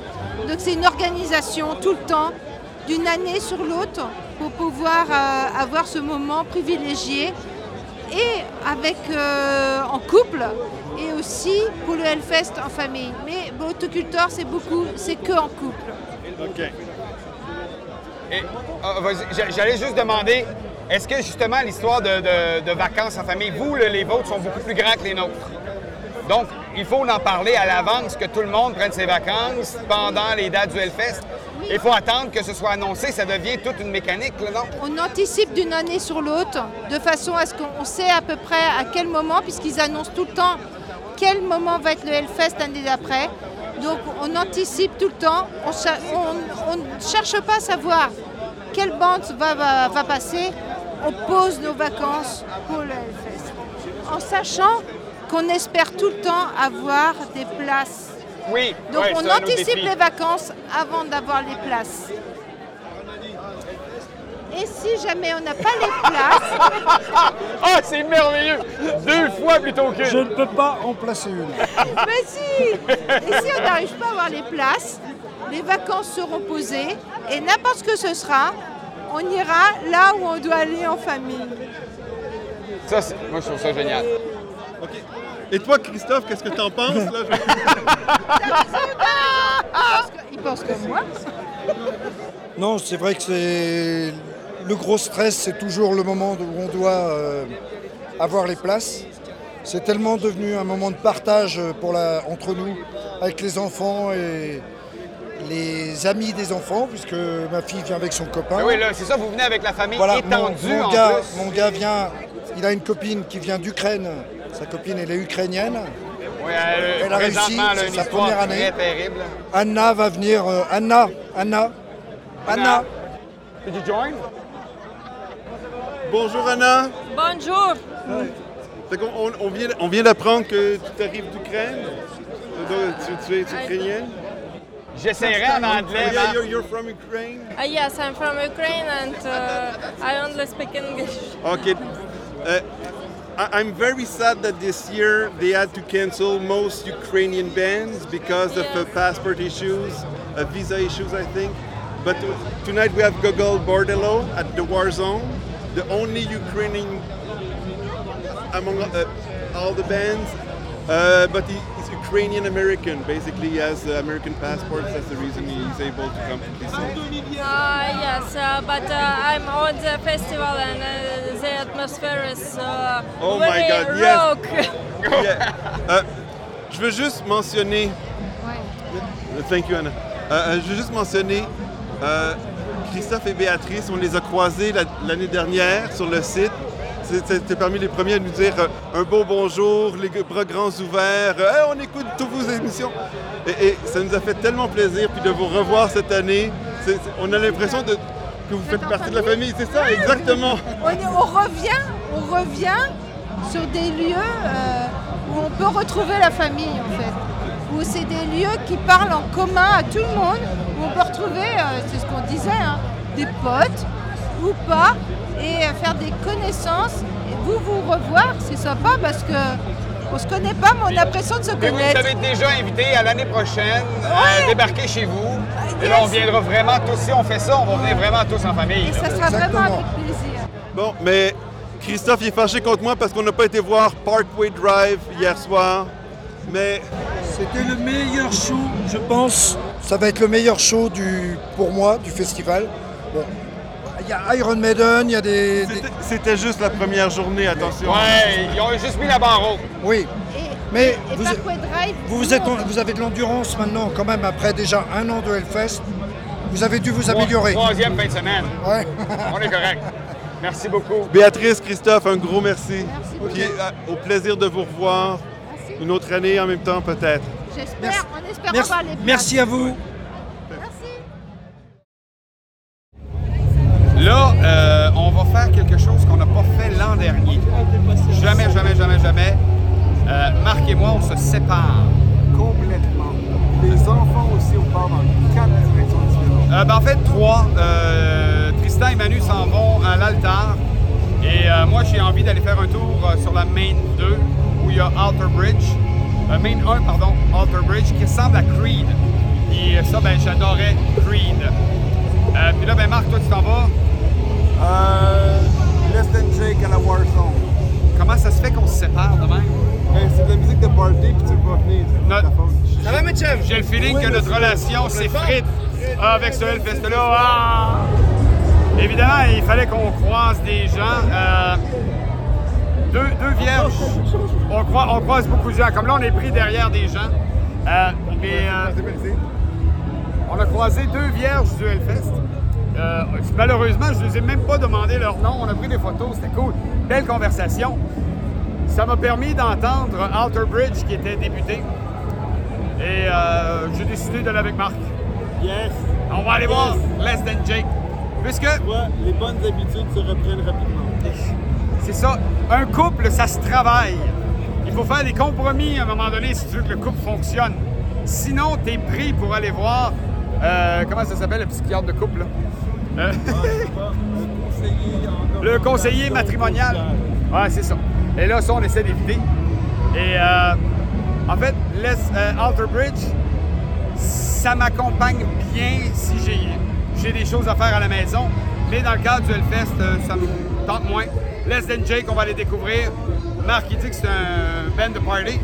S7: Donc c'est une organisation tout le temps, d'une année sur l'autre, pour pouvoir euh, avoir ce moment privilégié. Et avec, euh, en couple, et aussi pour le Hellfest en famille. Mais l'autoculteur, c'est beaucoup, c'est que en couple.
S3: OK.
S2: Ah, J'allais juste demander, est-ce que justement l'histoire de, vacances en famille, vous, le- les vôtres, sont beaucoup plus grands que les nôtres? Donc, il faut en parler à l'avance, que tout le monde prenne ses vacances pendant les dates du Hellfest. Il faut attendre que ce soit annoncé, ça devient toute une mécanique, là, non?
S7: On anticipe d'une année sur l'autre, de façon à ce qu'on sait à peu près à quel moment, puisqu'ils annoncent tout le temps quel moment va être le Hellfest l'année d'après. Donc on anticipe tout le temps, on ne cherche pas à savoir quelle bande va, va- va passer, on pose nos vacances pour le Hellfest. En sachant qu'on espère tout le temps avoir des places.
S2: Oui.
S7: Donc
S2: ouais,
S7: on anticipe les vacances avant d'avoir les places. Et si jamais on n'a pas les places,
S2: Ah, c'est merveilleux! Deux fois plutôt que...
S8: Je ne peux pas en placer une.
S7: mais si Et si on n'arrive pas à avoir les places, les vacances seront posées et n'importe ce que ce sera, on ira là où on doit aller en famille.
S2: Ça, c'est- moi, je trouve ça génial.
S3: OK. Et toi, Christophe, qu'est-ce que t'en penses? Là?
S7: Ils pensent comme moi.
S8: Non, c'est vrai que c'est le gros stress, c'est toujours le moment où on doit euh, avoir les places. C'est tellement devenu un moment de partage pour la, entre nous, avec les enfants et les amis des enfants, puisque ma fille vient avec son copain.
S2: Oui, là, c'est ça, vous venez avec la famille
S8: Voilà, mon,
S2: étendue
S8: mon
S2: en
S8: gars,
S2: plus.
S8: mon gars vient, il a une copine qui vient d'Ukraine. Sa copine, elle est ukrainienne.
S2: Oui, elle,
S8: Elle a réussi, c'est sa première année.
S2: très terrible.
S8: Anna va venir. euh, Anna, Anna, Anna.
S2: Did you join?
S1: Bonjour Anna.
S10: Bonjour.
S1: On, on vient, on vient d'apprendre que tu arrives d'Ukraine. Tu, tu es ukrainienne.
S2: J'essaierai en
S1: Oh,
S2: anglais.
S1: yeah,
S2: Marc.
S1: you're, you're from Ukraine.
S10: Uh, yes, I'm from Ukraine and uh, I only speak English.
S1: Okay. Uh, I- I'm very sad that this year they had to cancel most Ukrainian bands because of uh, passport issues, uh, visa issues, I think. But tonight we have Gogol Bordello at the War Zone, the only Ukrainian among uh, all the bands. Uh, but he, he's Ukrainian American. Basically, he has uh, American passports. That's the reason he's able to come to this.
S10: Uh, yes, uh, but uh, I'm on the festival and uh, the atmosphere is uh,
S1: Oh my
S10: very
S1: God, yes.
S10: rock.
S1: Yeah. Euh, je veux juste mentionner. Thank you, Anna. Euh, euh, je veux juste mentionner euh, Christophe et Béatrice. On les a croisés la- l'année dernière sur le site. C'était parmi les premiers à nous dire euh, un beau bonjour, les bras grands ouverts. euh, Hey, on écoute toutes vos émissions. Et, et ça nous a fait tellement plaisir puis de vous revoir cette année. On a l'impression de, que vous faites partie de la famille? C'est ça, exactement.
S7: On, est- on revient, on revient sur des lieux euh, où on peut retrouver la famille en fait. Où c'est des lieux qui parlent en commun à tout le monde, où on peut retrouver, euh, c'est ce qu'on disait, hein, des potes ou pas, et euh, faire des connaissances. Et vous vous revoir, c'est sympa parce que on se connaît pas, mais on a l'impression de se
S2: Mais vous nous
S7: connaître.
S2: avez déjà invité à l'année prochaine à
S7: Ouais.
S2: débarquer chez vous. Et là, on viendra vraiment tous. Si on fait ça, on va venir vraiment tous en famille.
S7: Et
S2: là.
S7: ça sera vraiment avec plaisir.
S1: Bon, mais Christophe il est fâché contre moi parce qu'on n'a pas été voir Parkway Drive hier soir. Mais
S8: C'était le meilleur show, je pense. Ça va être le meilleur show du, pour moi du festival. Bon, y a Iron Maiden, il y a des, des-
S1: c'était- juste la première journée, attention.
S2: Ouais, ils ont juste mis la barre haute.
S8: oui.
S7: Et,
S8: Mais
S7: et
S8: vous,
S7: Parkway Drive,
S8: vous, êtes, vous avez de l'endurance maintenant, quand même, après déjà un an de Hellfest. Vous avez dû vous améliorer.
S2: Troisième fin de semaine.
S8: Ouais.
S2: On est correct. Merci beaucoup.
S1: Béatrice, Christophe, un gros merci.
S7: Merci beaucoup.
S1: Puis euh, au plaisir de vous revoir
S7: Merci.
S1: une autre année en même temps peut-être.
S7: J'espère, on espère
S8: Merci,
S7: les places.
S8: merci à vous.
S2: Là, euh, on va faire quelque chose qu'on n'a pas fait l'an dernier. Jamais, jamais, jamais, jamais. Euh, Marc et moi, on se sépare.
S5: Complètement. Les enfants aussi, on part dans quatre directions différentes.
S2: Euh, ben, en fait, trois. Euh, Tristan et Manu s'en vont à l'altar. Et moi, j'ai envie d'aller faire un tour sur la Main 2, où il y a Alter Bridge. Main 1, pardon, Alter Bridge, qui ressemble à Creed. Et ça, ben, j'adorais Creed. Puis là, ben, Marc, toi, tu t'en vas.
S5: Euh, Less Than Jake à la Warzone.
S2: Comment ça se fait qu'on se sépare de même?
S5: Ben, c'est de la musique de party, puis tu veux pas venir.
S2: Notre-. Ça va, Mitchell? J'ai le feeling
S5: Oui,
S2: que notre relation s'effrite avec ce Hellfest-là. Ah! Évidemment, il fallait qu'on croise des gens. euh, deux, deux vierges. On croise beaucoup de gens. Comme là, on est pris derrière des gens. Euh, mais euh, on a croisé deux vierges du Hellfest. Euh, malheureusement, je ne les ai même pas demandé leur nom. On a pris des photos, c'était cool. Belle conversation. Ça m'a permis d'entendre Alter Bridge qui était débuté. Et euh, j'ai décidé d'aller avec Marc.
S5: Yes.
S2: On va aller voir Less Than Jake. Puisque
S5: les bonnes habitudes se reprennent rapidement.
S2: c'est ça, un couple, ça se travaille. Il faut faire des compromis à un moment donné si tu veux que le couple fonctionne. Sinon, tu es pris pour aller voir, euh, comment ça s'appelle, le psychiatre de couple, là? Euh, le conseiller matrimonial. Ouais, c'est ça. Et là, ça, on essaie d'éviter. Et euh, en fait, Laisse- euh, Alter Bridge, ça m'accompagne bien si j'ai, j'ai des choses à faire à la maison. Mais dans le cadre du Hellfest, euh, ça me tente moins. Less Than Jake, on va les découvrir. Marc, il dit que c'est un band de party.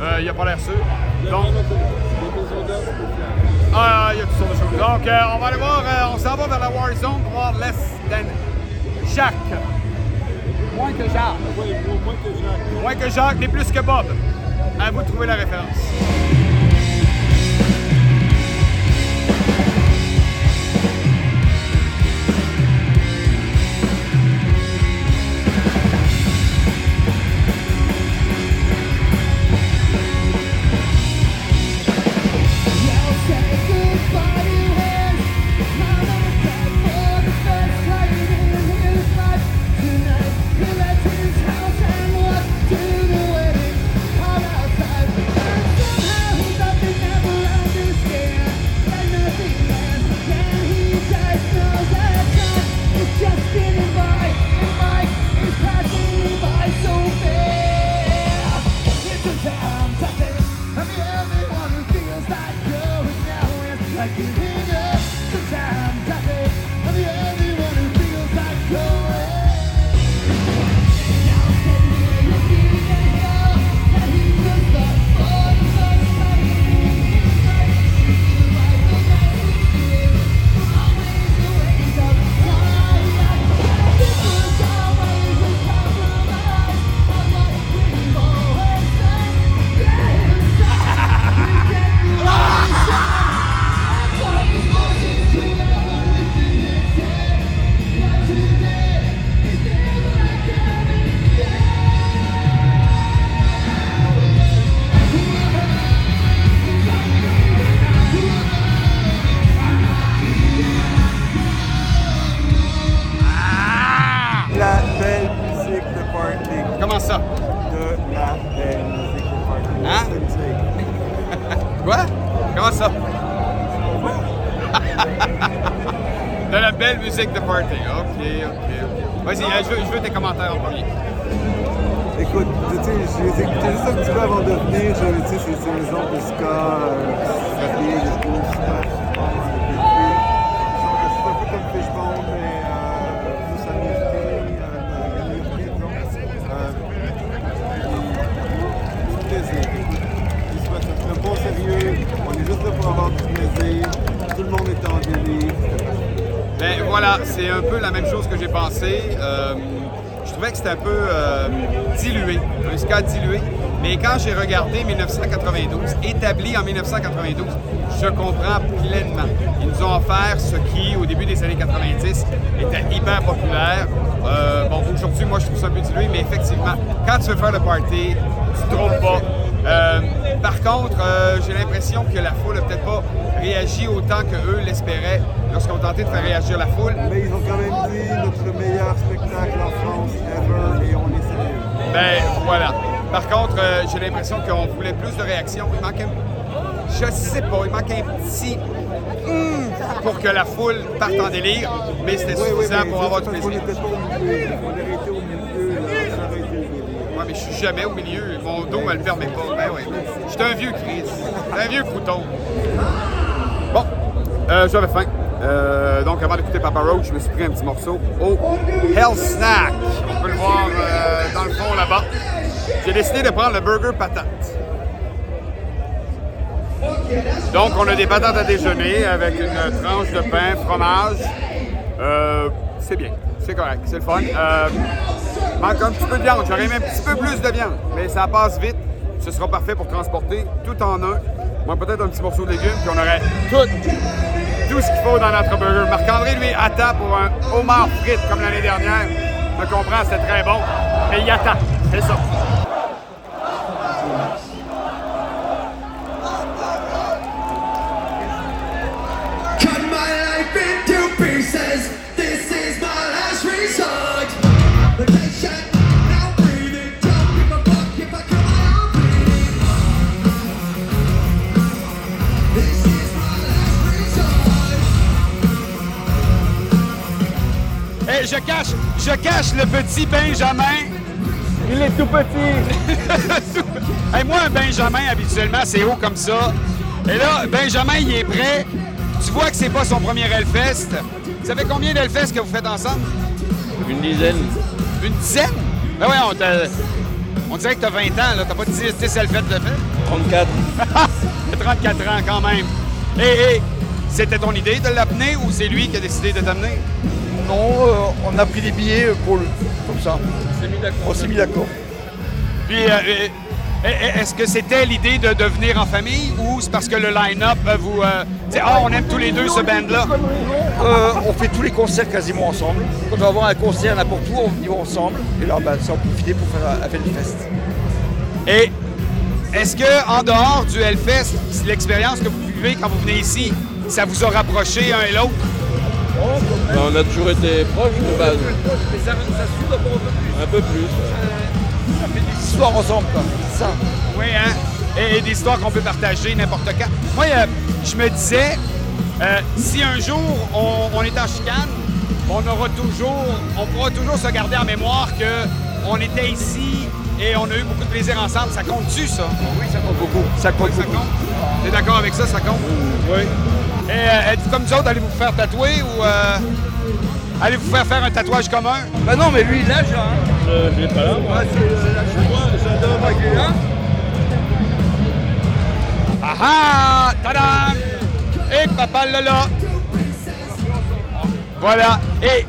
S2: Euh, il a pas l'air sûr. Donc, ah, il y a toutes sortes de choses. Donc, euh, on va aller voir, euh, on s'en va vers la War Zone pour voir Less Than Jack. Moins que Jacques.
S3: Oui, moins que Jacques.
S2: Moins que Jacques, mais plus que Bob. À vous de trouver la référence.
S3: Monde est en délire.
S2: Ben voilà, c'est un peu la même chose que j'ai pensé. Euh, je trouvais que c'était un peu euh, dilué, un ska dilué. Mais quand j'ai regardé 1992, établi en 1992, je comprends pleinement. Ils nous ont offert ce qui, au début des années 90, était hyper populaire. Euh, bon, aujourd'hui, moi, je trouve ça un peu dilué, mais effectivement, quand tu veux faire le party, tu te trompes pas. Euh, par contre, euh, j'ai l'impression que la foule n'a peut-être pas réagi autant qu'eux l'espéraient lorsqu'on tentait de faire réagir la foule.
S3: Mais ils ont quand même dit notre meilleur spectacle en France ever et on est sérieux.
S2: Ben voilà. Par contre, euh, j'ai l'impression qu'on voulait plus de réactions. Il manquait, je sais pas, il manquait un petit hum pour que la foule parte en délire, mais c'était
S3: Oui, oui,
S2: suffisant
S3: mais
S2: pour avoir du plaisir.
S3: n'était pas au milieu. On au milieu, là, ça aurait été le délire.
S2: Ouais, mais je suis jamais au milieu. Mon dos me le permet pas. Ben oui. Je suis un vieux Chris. Un vieux crouton. Bon, euh, j'avais faim. Euh, donc, avant d'écouter Papa Roach, je me suis pris un petit morceau au Hell Snack. On peut le voir euh, dans le fond là-bas. J'ai décidé de prendre le burger patate. Donc, on a des patates à déjeuner avec une tranche de pain, fromage. Euh, c'est bien, c'est correct, c'est le fun. Euh, manque un petit peu de viande, j'aurais aimé un petit peu plus de viande, mais ça passe vite. Ce sera parfait pour transporter tout en un. Moi, peut-être un petit morceau de légumes, puis on aurait tout, tout ce qu'il faut dans notre burger. Marc-André, lui, attend pour un homard frite comme l'année dernière. Je comprends, c'est très bon, mais il attend, c'est ça. Cache, je cache le petit Benjamin. Il est tout petit. hey, moi, un Benjamin, habituellement, c'est haut comme ça. Et là, Benjamin, il est prêt. Tu vois que c'est pas son premier Hellfest. Ça fait combien d'Hellfest que vous faites ensemble? Une dizaine. Une dizaine? Ben ouais, on, t'a- on dirait que t'as 20 ans, là. T'as pas 10, 10 Hellfest de fait? 34. 34 ans, quand même. Et, c'était ton idée de l'amener ou c'est lui qui a décidé de t'amener?
S11: Non, euh, on a pris des billets pour le, comme ça. On s'est mis d'accord.
S2: Puis, euh, euh, est-ce que c'était l'idée de, de venir en famille ou c'est parce que le line-up vous. c'est, ah, on aime tous les deux ce band-là?
S11: On fait tous les concerts quasiment ensemble. Quand on va avoir un concert n'importe où, on y va ensemble. Et là, ben, c'est en profiter pour faire un Hellfest.
S2: Et est-ce que en dehors du Hellfest, l'expérience que vous vivez quand vous venez ici, ça vous a rapproché un et l'autre?
S3: Ben, on a toujours été proches de base.
S11: Mais ça, ça encore un peu plus.
S3: Un peu plus.
S11: Ça fait des histoires ensemble, quoi. Ça.
S2: Oui, hein? Et, et des histoires qu'on peut partager n'importe quand. Moi, euh, je me disais, euh, si un jour on, on est en chicane, on aura toujours, on pourra toujours se garder en mémoire que on était ici et on a eu beaucoup de plaisir ensemble. Ça compte-tu, ça?
S11: Oui, ça compte beaucoup. Ça compte
S2: ça
S11: beaucoup.
S2: compte? T'es d'accord avec ça? Ça compte?
S3: Oui.
S2: Et euh, êtes-vous comme nous autres, allez-vous vous faire tatouer ou euh, allez-vous faire faire un tatouage commun?
S11: Ben non, mais lui, il déjà. hein.
S3: Je je l'ai pas là, moi.
S2: Ah ah! Tadam! Et papa là Voilà. Et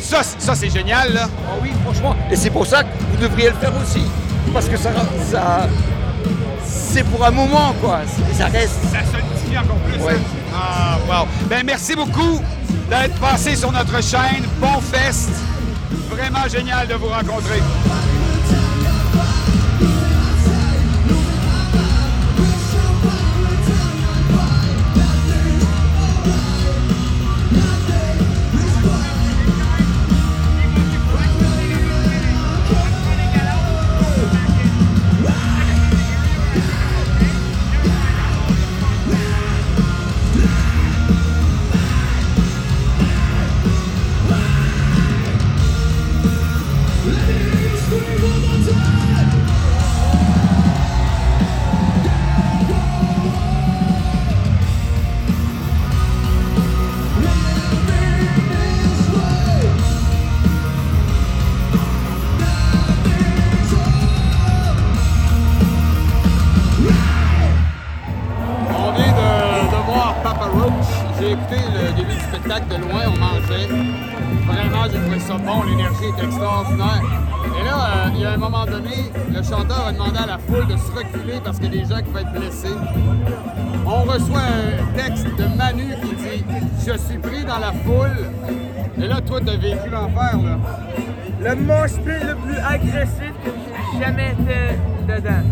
S2: ça, ça c'est génial, là.
S11: Ah oui, franchement. Et c'est pour ça que vous devriez le faire aussi. Parce que ça, ça c'est pour un moment, quoi. C'est- Ça reste.
S2: Ça solidifie encore plus.
S11: Ouais.
S2: Ah, wow. Ben, merci beaucoup d'être passé sur notre chaîne. Bon fest. Vraiment génial de vous rencontrer. Extraordinaire. Et là, euh, il y a un moment donné, le chanteur a demandé à la foule de se reculer parce qu'il y a des gens qui vont être blessés. On reçoit un texte de Manu qui dit Je suis pris dans la foule. Et là, toi, t'as vécu l'enfer, là.
S4: Le mosh pit le plus agressif que j'ai jamais été dedans.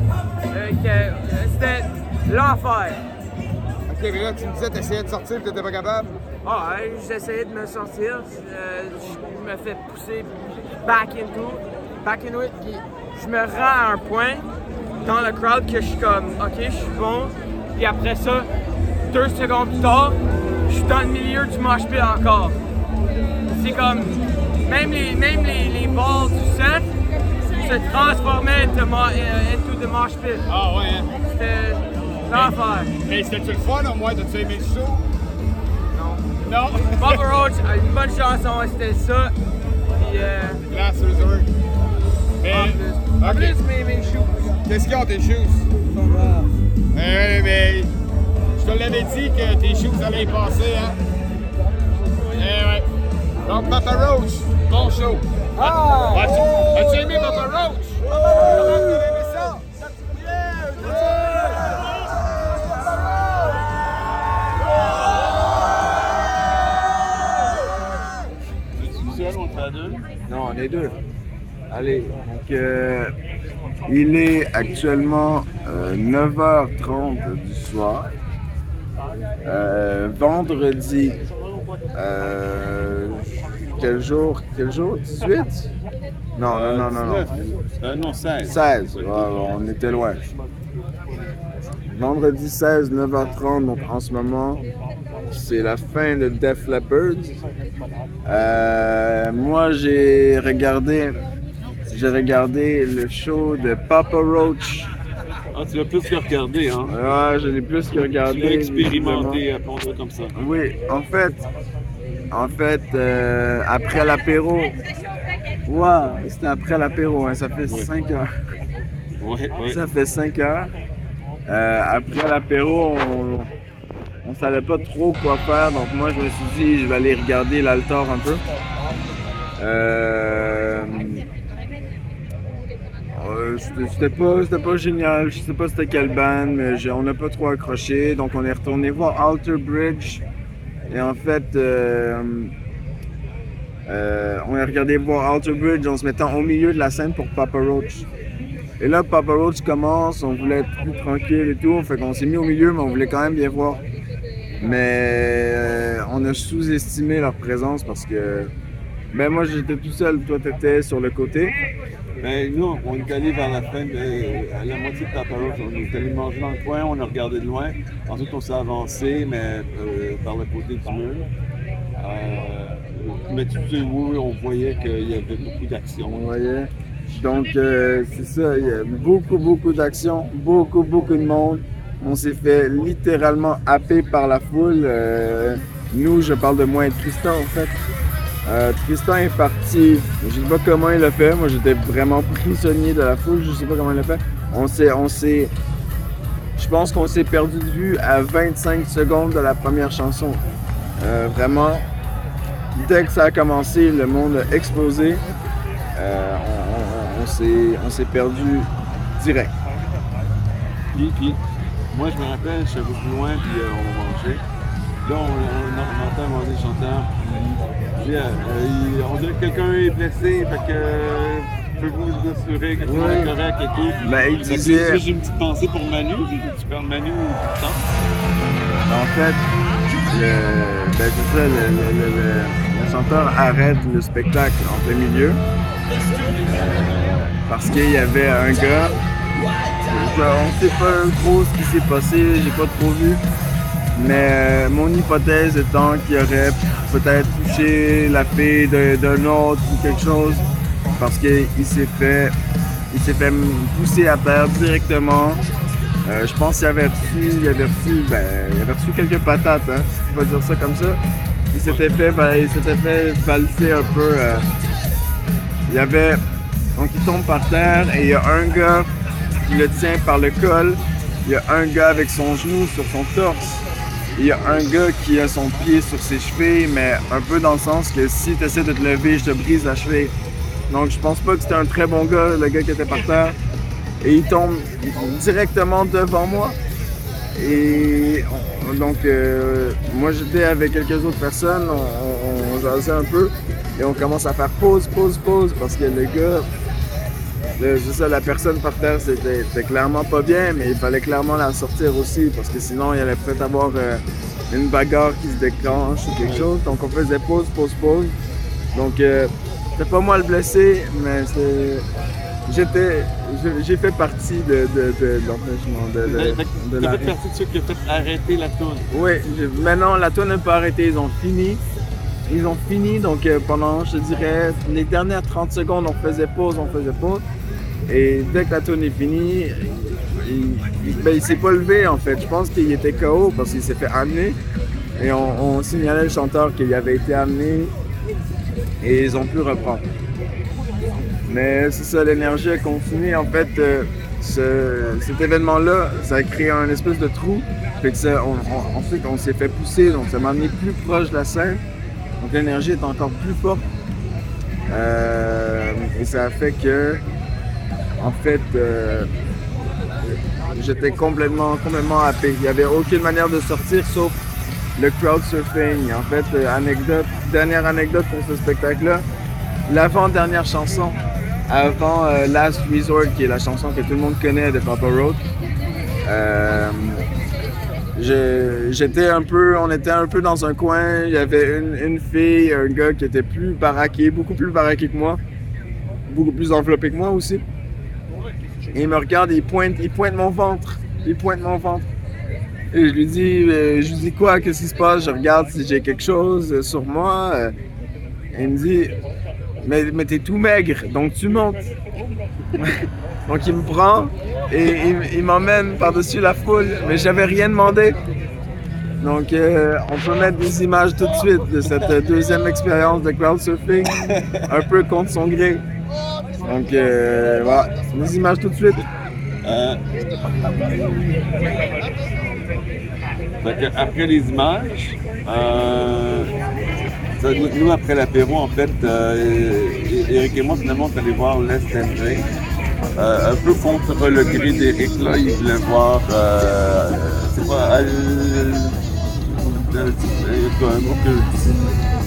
S4: Euh, C'était l'enfer.
S2: Ok, mais là, tu me disais, t'essayais de sortir et t'étais pas capable.
S4: Ah, ouais, j'essayais de me sortir. euh, je me fais pousser back into, back into it. Puis je me rends à un point dans le crowd que je suis comme, ok, je suis bon. Puis après ça, deux secondes plus tard, je suis dans le milieu du mosh pit encore. C'est comme, même les, même les, les balles du set se transformaient into, euh, into the mosh pit.
S2: Ah ouais, hein?
S4: C'était l'enfer.
S2: Mais c'était-tu le fun, au moins, de tu aimé le show?
S4: Non.
S2: Non?
S4: Bubba Roach a une bonne chanson, c'était ça. Euh,
S2: Last Resort. Mais,
S4: en plus, mes, mes shoes?
S2: Qu'est-ce qu'ils ont tes shoes?
S4: sont rares.
S2: Eh, mais je te l'avais dit que tes shoes allaient y passer, hein? Eh ouais. Donc, Papa Roach, bon show.
S4: Ah!
S2: As-tu as-tu aimé Papa Roach? Comment tu as aimé ça?
S12: On est deux? Allez, donc euh, il est actuellement euh, 9h30 du soir. Euh, vendredi. euh, quel jour Quel jour? 18 Non, non, non, non, non.
S13: Euh, non, 16.
S12: 16, ouais, ouais, on était loin. Vendredi 16, 9h30, donc en ce moment, c'est la fin de Def Leppard. Euh, moi, j'ai regardé, j'ai regardé le show de Papa Roach.
S3: Ah, tu l'as plus que regardé, hein?
S12: Ouais, je l'ai plus que regardé.
S3: Tu l'as expérimenté, appelons-le comme ça.
S12: Oui, en fait, en fait, euh, après l'apéro, ouais, c'était après l'apéro, hein, ça fait 5 heures.
S3: Ouais, ouais.
S12: Ça fait 5 heures. Euh, après l'apéro, on, on savait pas trop quoi faire, donc moi je me suis dit je vais aller regarder l'altar un peu. Euh, Euh, c'était- pas, génial. Je sais pas c'était quelle band, mais on n'a pas trop accroché. Donc on est retourné voir Alter Bridge. Et en fait, euh, on a regardé voir Alter Bridge en se mettant au milieu de la scène pour Papa Roach. Et là, Papa Roach commence, on voulait être tranquille et tout. Fait qu'on s'est mis au milieu, mais on voulait quand même bien voir. Mais euh, on a sous-estimé leur présence parce que. Ben moi j'étais tout seul, toi t'étais sur le côté.
S3: Ben, nous, on est allé vers la fin, de, à la moitié de Papa Roach. On est allé manger dans le coin, on a regardé de loin. Ensuite, on s'est avancé, mais euh, par le côté du mur. Euh, mais tu sais, oui, on voyait qu'il y avait beaucoup d'action.
S12: On voyait. Donc euh, c'est ça, il y a beaucoup, beaucoup d'action, beaucoup, beaucoup de monde. On s'est fait littéralement happer par la foule. Euh, nous, je parle de moi et Tristan en fait. Euh, Tristan est parti, je sais pas comment il a fait, moi j'étais vraiment prisonnier de la foule, je sais pas comment il a fait. On s'est, on s'est, je pense qu'on s'est perdu de vue à 25 secondes de la première chanson. Euh, vraiment, dès que ça a commencé, le monde a explosé. On, on s'est perdu direct.
S3: Puis, puis, moi, je me rappelle, je suis beaucoup loin, puis euh, on mangeait. Là, on, on- on entend le chanteur, puis euh, il- on dirait que quelqu'un est blessé, fait que pouvez-vous vous assurer que tout est correct et tout.
S12: Ben, il disait-
S3: J'ai une petite pensée pour Manu, tu perds Manu tout le temps.
S12: En fait, le, ben, c'est ça, le, le- le- le- le chanteur arrête le spectacle en plein milieu. Euh, parce qu'il y avait un gars. Je- on sait pas trop ce qui s'est passé, j'ai pas trop vu. Mais euh, mon hypothèse étant qu'il aurait peut-être touché la fille d'un autre ou quelque chose. Parce qu'il s'est fait. Il s'est fait pousser à terre directement. Euh, je pense qu'il avait reçu, il avait reçu, ben, il avait reçu quelques patates, hein, dire ça comme ça. Il s'était fait, ben, fait un peu. euh, il y avait, donc il tombe par terre et il y a un gars qui le tient par le col. Il y a un gars avec son genou sur son torse. Il y a un gars qui a son pied sur ses chevilles, mais un peu dans le sens que si tu essaies de te lever, je te brise la cheville. Donc je pense pas que c'était un très bon gars, le gars qui était par terre. Et il tombe directement devant moi. Et on- donc, euh, moi j'étais avec quelques autres personnes, on, on, on jasait un peu. Et on commence à faire pause, pause, pause, parce que le gars, c'est ça, la personne par terre, c'était c'était clairement pas bien, mais il fallait clairement la sortir aussi, parce que sinon il allait peut-être avoir euh, une bagarre qui se déclenche ou quelque chose. Donc on faisait pause, pause, pause. Donc euh, c'était pas moi le blessé, mais c'est. J'étais. je- J'ai fait partie de, de, de, de l'empêchement de, de,
S3: Fait
S12: la-
S3: partie de ceux qui ont fait arrêter la toune.
S12: oui, je- maintenant la tourne n'a pas arrêté, ils ont fini. Ils ont fini, donc euh, pendant, je dirais, les dernières 30 secondes, on faisait pause, on faisait pause. Et dès que la tourne est finie, il, il, ben, s'est pas levé en fait. Je pense qu'il était KO parce qu'il s'est fait amener. Et on, signalait le chanteur qu'il avait été amené et ils ont pu reprendre. Mais c'est ça, l'énergie a continué. En fait, euh, ce- cet événement-là, ça a créé un espèce de trou. Fait on s'est fait pousser, donc ça m'a amené plus proche de la scène. Donc l'énergie est encore plus forte. Euh, et ça a fait que, en fait, euh, j'étais complètement, complètement happé. Il n'y avait aucune manière de sortir sauf le crowd surfing. En fait, euh, dernière anecdote pour ce spectacle-là, l'avant-dernière chanson, avant euh, Last Resort, qui est la chanson que tout le monde connaît de Papa Roach, j'étais un peu, on était un peu dans un coin, il y avait une, une fille, un gars qui était plus baraqué, beaucoup plus baraqué que moi, beaucoup plus enveloppé que moi aussi. Et il me regarde, et il pointe, il pointe mon ventre, il pointe mon ventre. Et je lui dis, euh, je lui dis quoi, qu'est-ce qui se passe? Je regarde si j'ai quelque chose euh, sur moi. euh. Et il me dit, mais, mais t'es tout maigre, donc tu montes. donc il me prend et il, il m'emmène par-dessus la foule, mais j'avais rien demandé. Donc euh, on peut mettre des images tout de suite de cette deuxième expérience de crowdsurfing, un peu contre son gré. Donc euh, voilà, des images tout de suite.
S3: Euh, après les images, euh, nous, après l'apéro, en fait, euh, Eric et moi, finalement, on est allé voir Les euh, un peu contre le gré d'Éric, là, il voulait voir, euh, c'est euh, un groupe que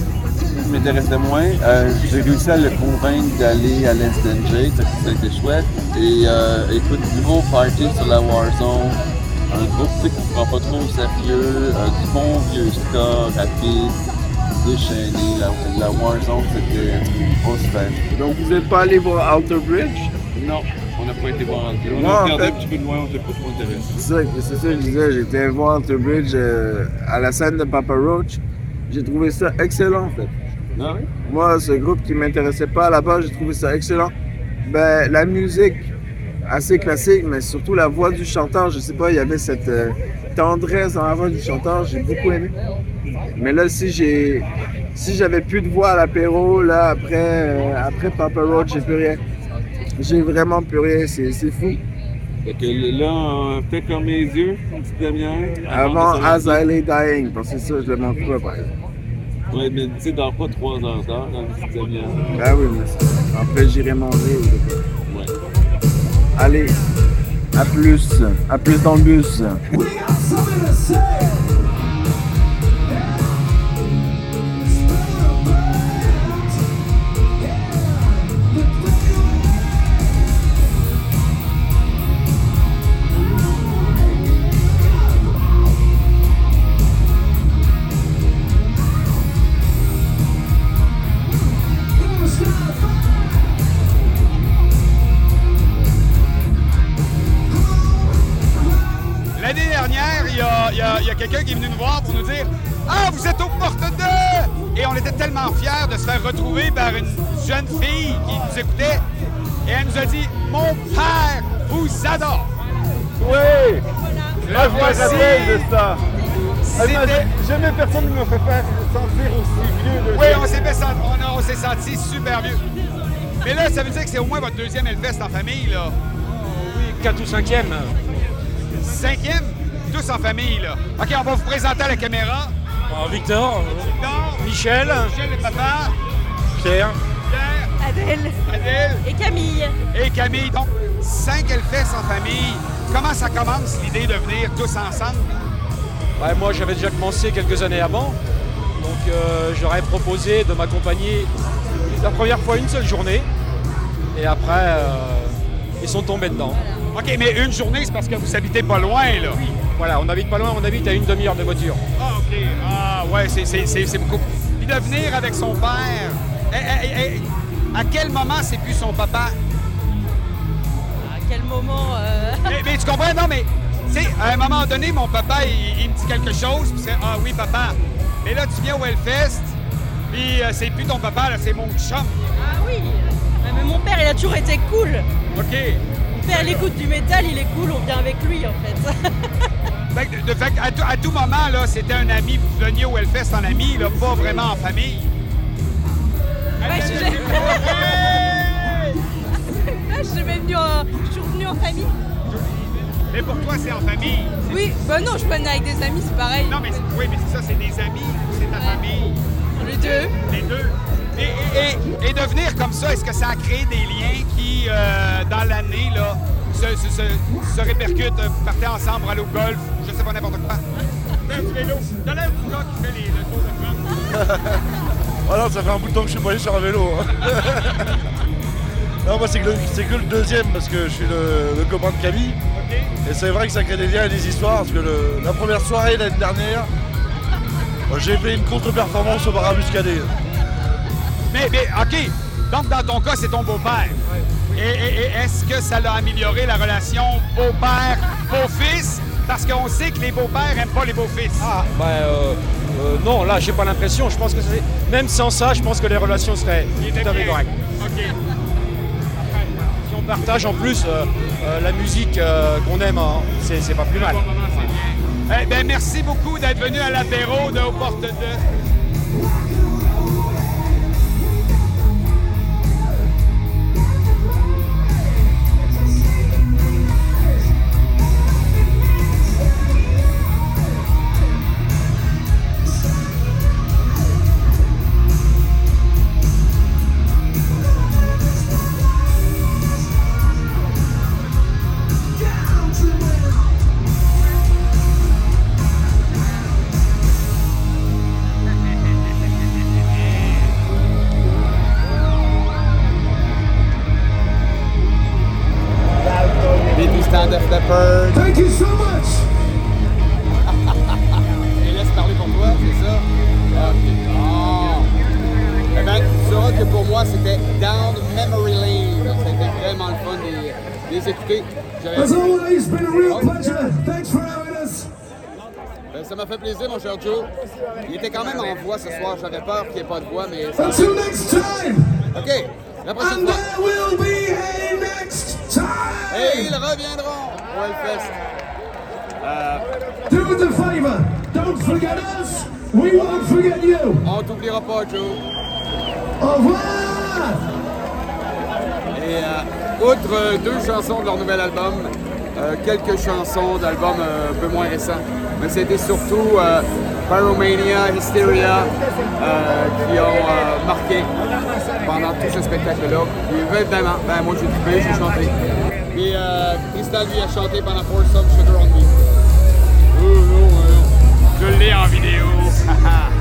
S3: je m'intéressais moins. Euh, J'ai réussi à le convaincre d'aller à l'Instant J, ça, été chouette. Et euh, écoute, gros party sur la Warzone, un groupe qui ne prend pas trop au sérieux, euh, du bon vieux ska, rapide, déchaîné. La, la Warzone, c'était une grosse fête.
S12: Donc vous n'êtes pas allé voir Outer Bridge?
S3: Non, on n'a pas été voir un On
S12: Moi,
S3: a
S12: en
S3: regardé
S12: fait-
S3: un petit peu de loin, on s'est pas trop intéressé.
S12: C'est ça, c'est ça que je disais, j'étais voir Outer Bridge euh, à la scène de Papa Roach. J'ai trouvé ça excellent en fait.
S3: Oui?
S12: Moi, ce groupe qui m'intéressait pas base, j'ai trouvé ça excellent. Ben, la musique, assez classique, mais surtout la voix du chanteur, je sais pas, il y avait cette euh, tendresse dans la voix du chanteur, j'ai beaucoup aimé. Mais là, si j'ai si j'avais plus de voix à l'apéro, là, après, euh, après Papa Roach, j'ai plus rien. J'ai vraiment plus rien, c'est fou.
S3: Fait que là, on fait comme mes yeux, une petite demi-heure.
S12: Avant
S3: que
S12: As I Lay Dying, parce que ça, je le manque pas, par exemple.
S3: Ouais, mais tu sais, dans pas trois heures d'heure, dans une petite demi-heure.
S12: Ah oui, mais ça- après, j'irai manger.
S3: Ouais.
S12: Allez, à plus. À plus dans le bus.
S2: A, quelqu'un qui est venu nous voir pour nous dire Ah, vous êtes aux portes de Et on était tellement fiers de se faire retrouver par une jeune fille qui nous écoutait. Et elle nous a dit Mon père vous adore.
S5: Oui!
S2: Le
S5: Ah, je me rappelle de ça. Ah, moi,
S2: C'était-
S5: Jamais personne ne me fait faire sentir aussi vieux de
S2: Oui, on s'est, fait on a- on s'est senti super vieux. Mais là, ça veut dire que c'est au moins votre deuxième Hellfest en famille, là.
S14: Oui, 4 ou 5e.
S2: Cinquième, tous en famille, là. OK, on va vous présenter à la caméra.
S14: Victor,
S2: Victor,
S14: Michel,
S2: Michel le papa,
S14: Pierre.
S2: Pierre,
S10: Adèle.
S2: Adèle
S10: Et Camille.
S2: et Camille. Donc, cinq Hellfest en famille. Comment ça commence l'idée de venir tous ensemble?
S14: Ouais, moi, j'avais déjà commencé quelques années avant. Donc, euh, j'aurais proposé de m'accompagner la première fois une seule journée. Et après, euh, ils sont tombés dedans.
S2: OK, mais une journée, c'est parce que vous habitez pas loin, là.
S14: Voilà, on habite pas loin, on habite à une demi-heure de voiture.
S2: Ah, OK. Ah, ouais, c'est, c'est, c'est, c'est beaucoup. Puis de venir avec son père, eh, eh, eh, à quel moment c'est plus son papa?
S10: À quel moment euh,
S2: mais, mais tu comprends? Non, mais, tu sais, à un moment donné, mon papa, il, il me dit quelque chose, puis c'est Ah oui, papa. Mais là, tu viens au Hellfest, puis euh, c'est plus ton papa, là, c'est mon chum.
S10: Ah oui. Mais mon père, il a toujours été cool.
S2: OK.
S10: Mon père, il écoute du métal, il est cool, on vient avec lui en fait.
S2: Fait que, de fait tout, à tout moment, là, c'était un ami, vous veniez au Hellfest en ami, là, pas vraiment en famille.
S10: Ouais, je suis je suis jamais venue en... Je suis revenue en famille.
S2: Mais pour toi, c'est en famille.
S10: Oui, bah non, je venais avec des amis, c'est pareil.
S2: Non, mais oui, mais c'est ça, c'est des amis ou c'est ta famille?
S10: Les deux.
S2: Les deux. Et, et- et- et de venir comme ça, est-ce que ça a créé des liens qui, euh, dans l'année, là, se, se, se- se répercutent? Vous partez ensemble aller au golf, je sais pas n'importe quoi? Du vélo. T'as l'air du gars qui fait les, le tour de France.
S15: Ah non, ça fait un bout de temps que je suis pas allé sur un vélo. hein. non, moi c'est que, que le deuxième parce que je suis le, le copain de Camille. Et c'est vrai que ça crée des liens et des histoires parce que le- la première soirée l'année dernière, euh, j'ai fait une contre-performance au bar à Muscadet.
S2: Mais, mais, OK. Donc, dans ton cas, c'est ton beau-père. Et, et- et est-ce que ça l'a amélioré la relation beau-père-beau-fils? Parce qu'on sait que les beaux-pères n'aiment pas les beaux-fils.
S14: Ah, bah euh, euh, non, là, j'ai pas l'impression. Je pense que c'est- même sans ça, je pense que les relations seraient tout à fait correctes.
S2: OK.
S14: Si on partage en plus euh, la musique qu'on aime, hein, c'est pas plus mal.
S2: Eh ben, merci beaucoup d'être venu à l'apéro de Aux Portes de.
S4: Il était quand même en voix ce soir. J'avais peur qu'il n'y ait pas de voix, mais...
S6: Until next time.
S4: OK. La prochaine
S6: And
S4: fois.
S6: there will be a next time.
S4: Et ils reviendront au Hellfest. Euh,
S6: Do a favor. Don't forget us. We won't forget you.
S4: on t'oubliera pas, Joe.
S6: Au revoir.
S4: Et euh, outre euh, deux chansons de leur nouvel album, euh, quelques chansons d'albums euh, un peu moins récents. Mais c'était surtout Pyromania, Hysteria euh, qui ont euh, marqué pendant tout ce spectacle-là. Puis évidemment, ben, moi j'ai trouvé, j'ai chanté. Puis euh, Tristan lui a chanté pendant Pour Some Sugar on Me. Oh, non, non. Je l'ai en vidéo.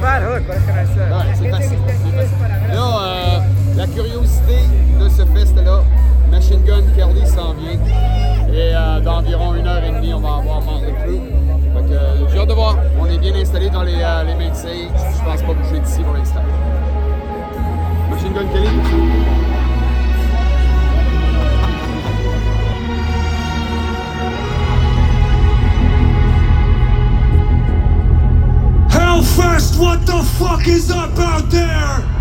S4: Ouais, c'est facile. Là, euh, la curiosité de ce fest-là, Machine Gun Kelly s'en vient. Et euh, d'environ une heure et demie, on va avoir Motley Crue. Fait que euh, j'ai hâte de voir. On est bien installé dans les, euh, les main. Je pense pas bouger d'ici pour l'instant. Machine Gun Kelly.
S6: Hellfest, what the fuck is up out there?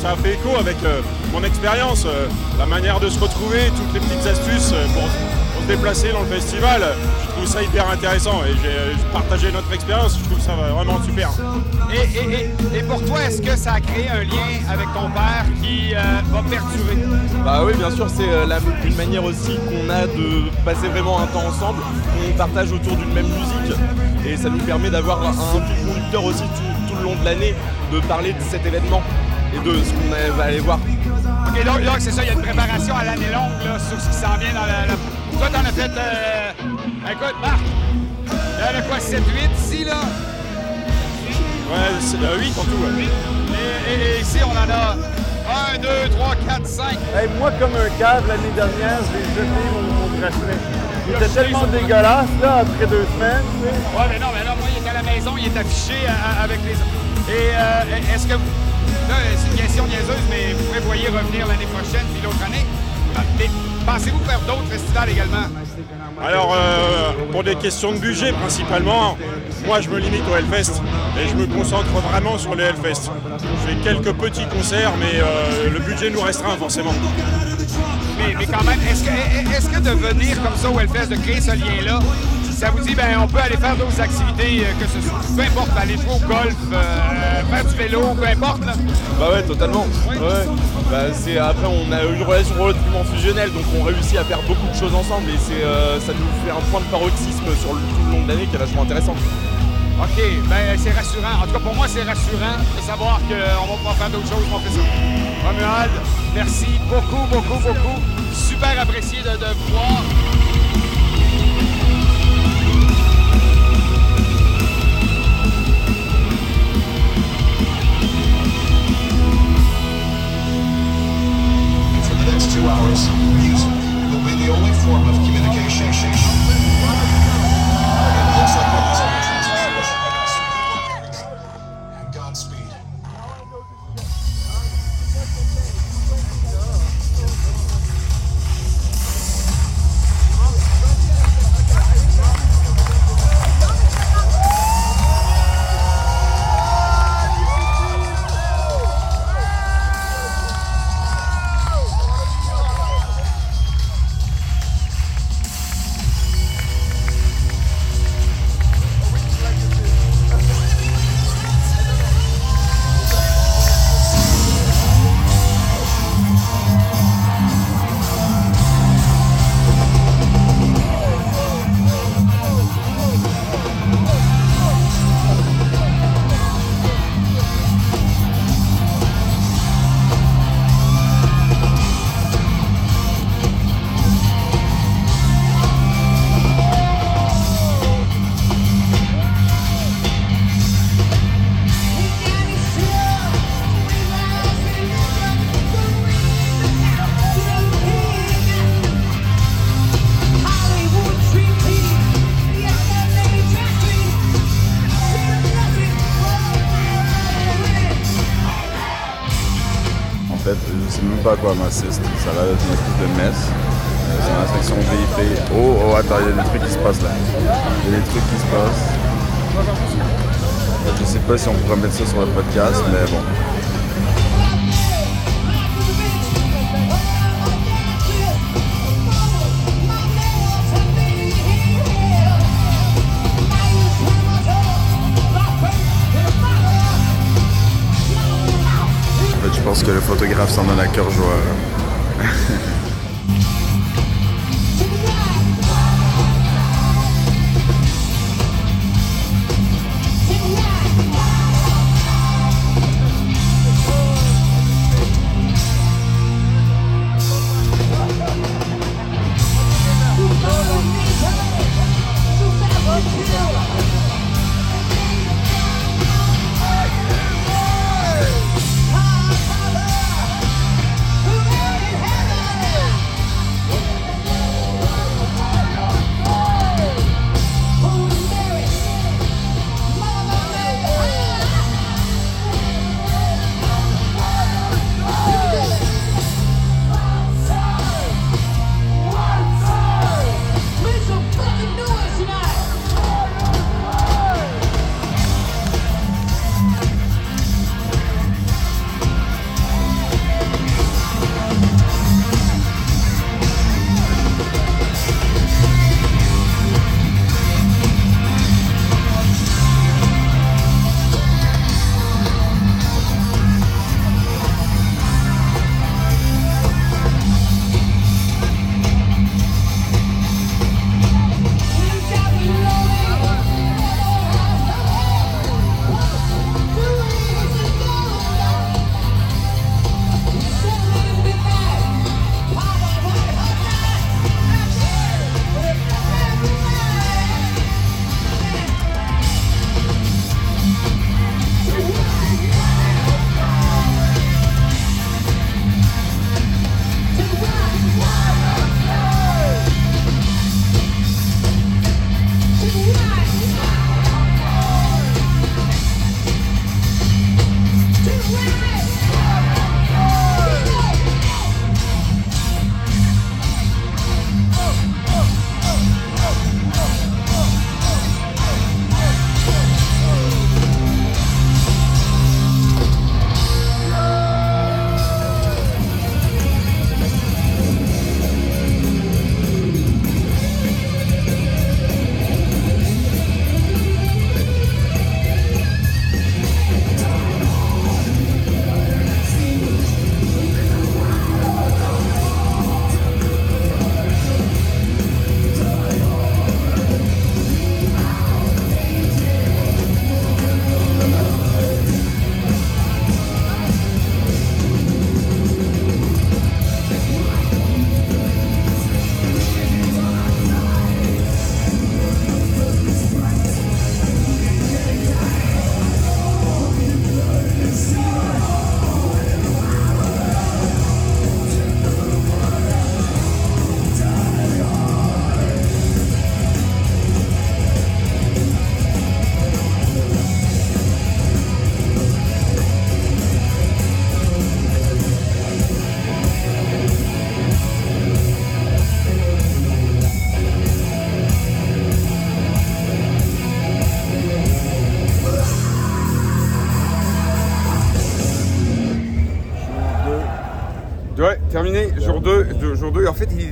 S16: Ça a fait écho avec euh, mon expérience, euh, la manière de se retrouver, toutes les petites astuces euh, pour, pour se déplacer dans le festival. Je trouve ça hyper intéressant et j'ai partagé notre expérience, je trouve ça vraiment super.
S2: Et, et- et- et pour toi, est-ce que ça a créé un lien avec ton père qui euh, va perdurer?
S17: Bah oui, bien sûr, c'est euh, la- une manière aussi qu'on a de passer vraiment un temps ensemble, qu'on partage autour d'une même musique, et ça nous permet d'avoir un fil conducteur aussi tout, tout le long de l'année, de parler de cet événement de ce qu'on va aller voir.
S2: OK, donc, donc, c'est ça, il y a une préparation à l'année longue là, sur ce qui s'en vient dans la... la- Toi, t'en as fait... euh, Écoute, Marc, il y en a quoi, 7, 8 ici, là?
S16: Ouais, c'est 8 en tout. ouais.
S2: Et, et- et ici, on en a 1, 2, 3, 4, 5.
S5: Hey, moi, comme un cave, l'année dernière, j'ai jeté mon, mon bracelet. Il était tellement dégueulasse, là, après deux semaines, tu sais.
S2: Ouais, mais non, mais là, moi, il est à la maison, il est affiché à- à- avec les... Et euh, est-ce que... vous- Là, c'est une question niaiseuse, mais vous prévoyez revenir l'année prochaine puis l'autre année. Mais pensez-vous faire d'autres festivals également?
S16: Alors, euh, pour des questions de budget principalement, moi je me limite au Hellfest et je me concentre vraiment sur les Hellfest. Je fais quelques petits concerts, mais euh, le budget nous restreint forcément.
S2: Mais, mais quand même, est-ce que, est-ce que de venir comme ça au Hellfest, de créer ce lien-là, ça vous dit, ben on peut aller faire d'autres activités, euh, que ce soit, peu importe, aller jouer au golf, euh, faire du vélo, peu importe, là.
S17: Bah ouais, totalement. Ouais. Bah, c'est, après, on a eu une relation relativement fusionnelle, donc on réussit à faire beaucoup de choses ensemble et c'est, euh, ça nous fait un point de paroxysme sur le, tout le long de l'année qui est vachement intéressant.
S2: OK, ben c'est rassurant. En tout cas, pour moi, c'est rassurant de savoir qu'on va pouvoir faire d'autres choses, on fait ça. Romuald, Merci beaucoup, beaucoup, beaucoup. Super apprécié de, de vous voir.
S6: Two hours, music will be the only form of communication.
S18: Fait, je sais même pas à quoi m'assiste. Ça a l'air d'être une espèce de messe. Euh, c'est la section VIP. Oh, oh, attends, il y a des trucs qui se passent là. Il y a des trucs qui se passent. Je sais pas si on pourrait mettre ça sur le podcast, mais bon. Pense que le photographe s'en donne à cœur joie.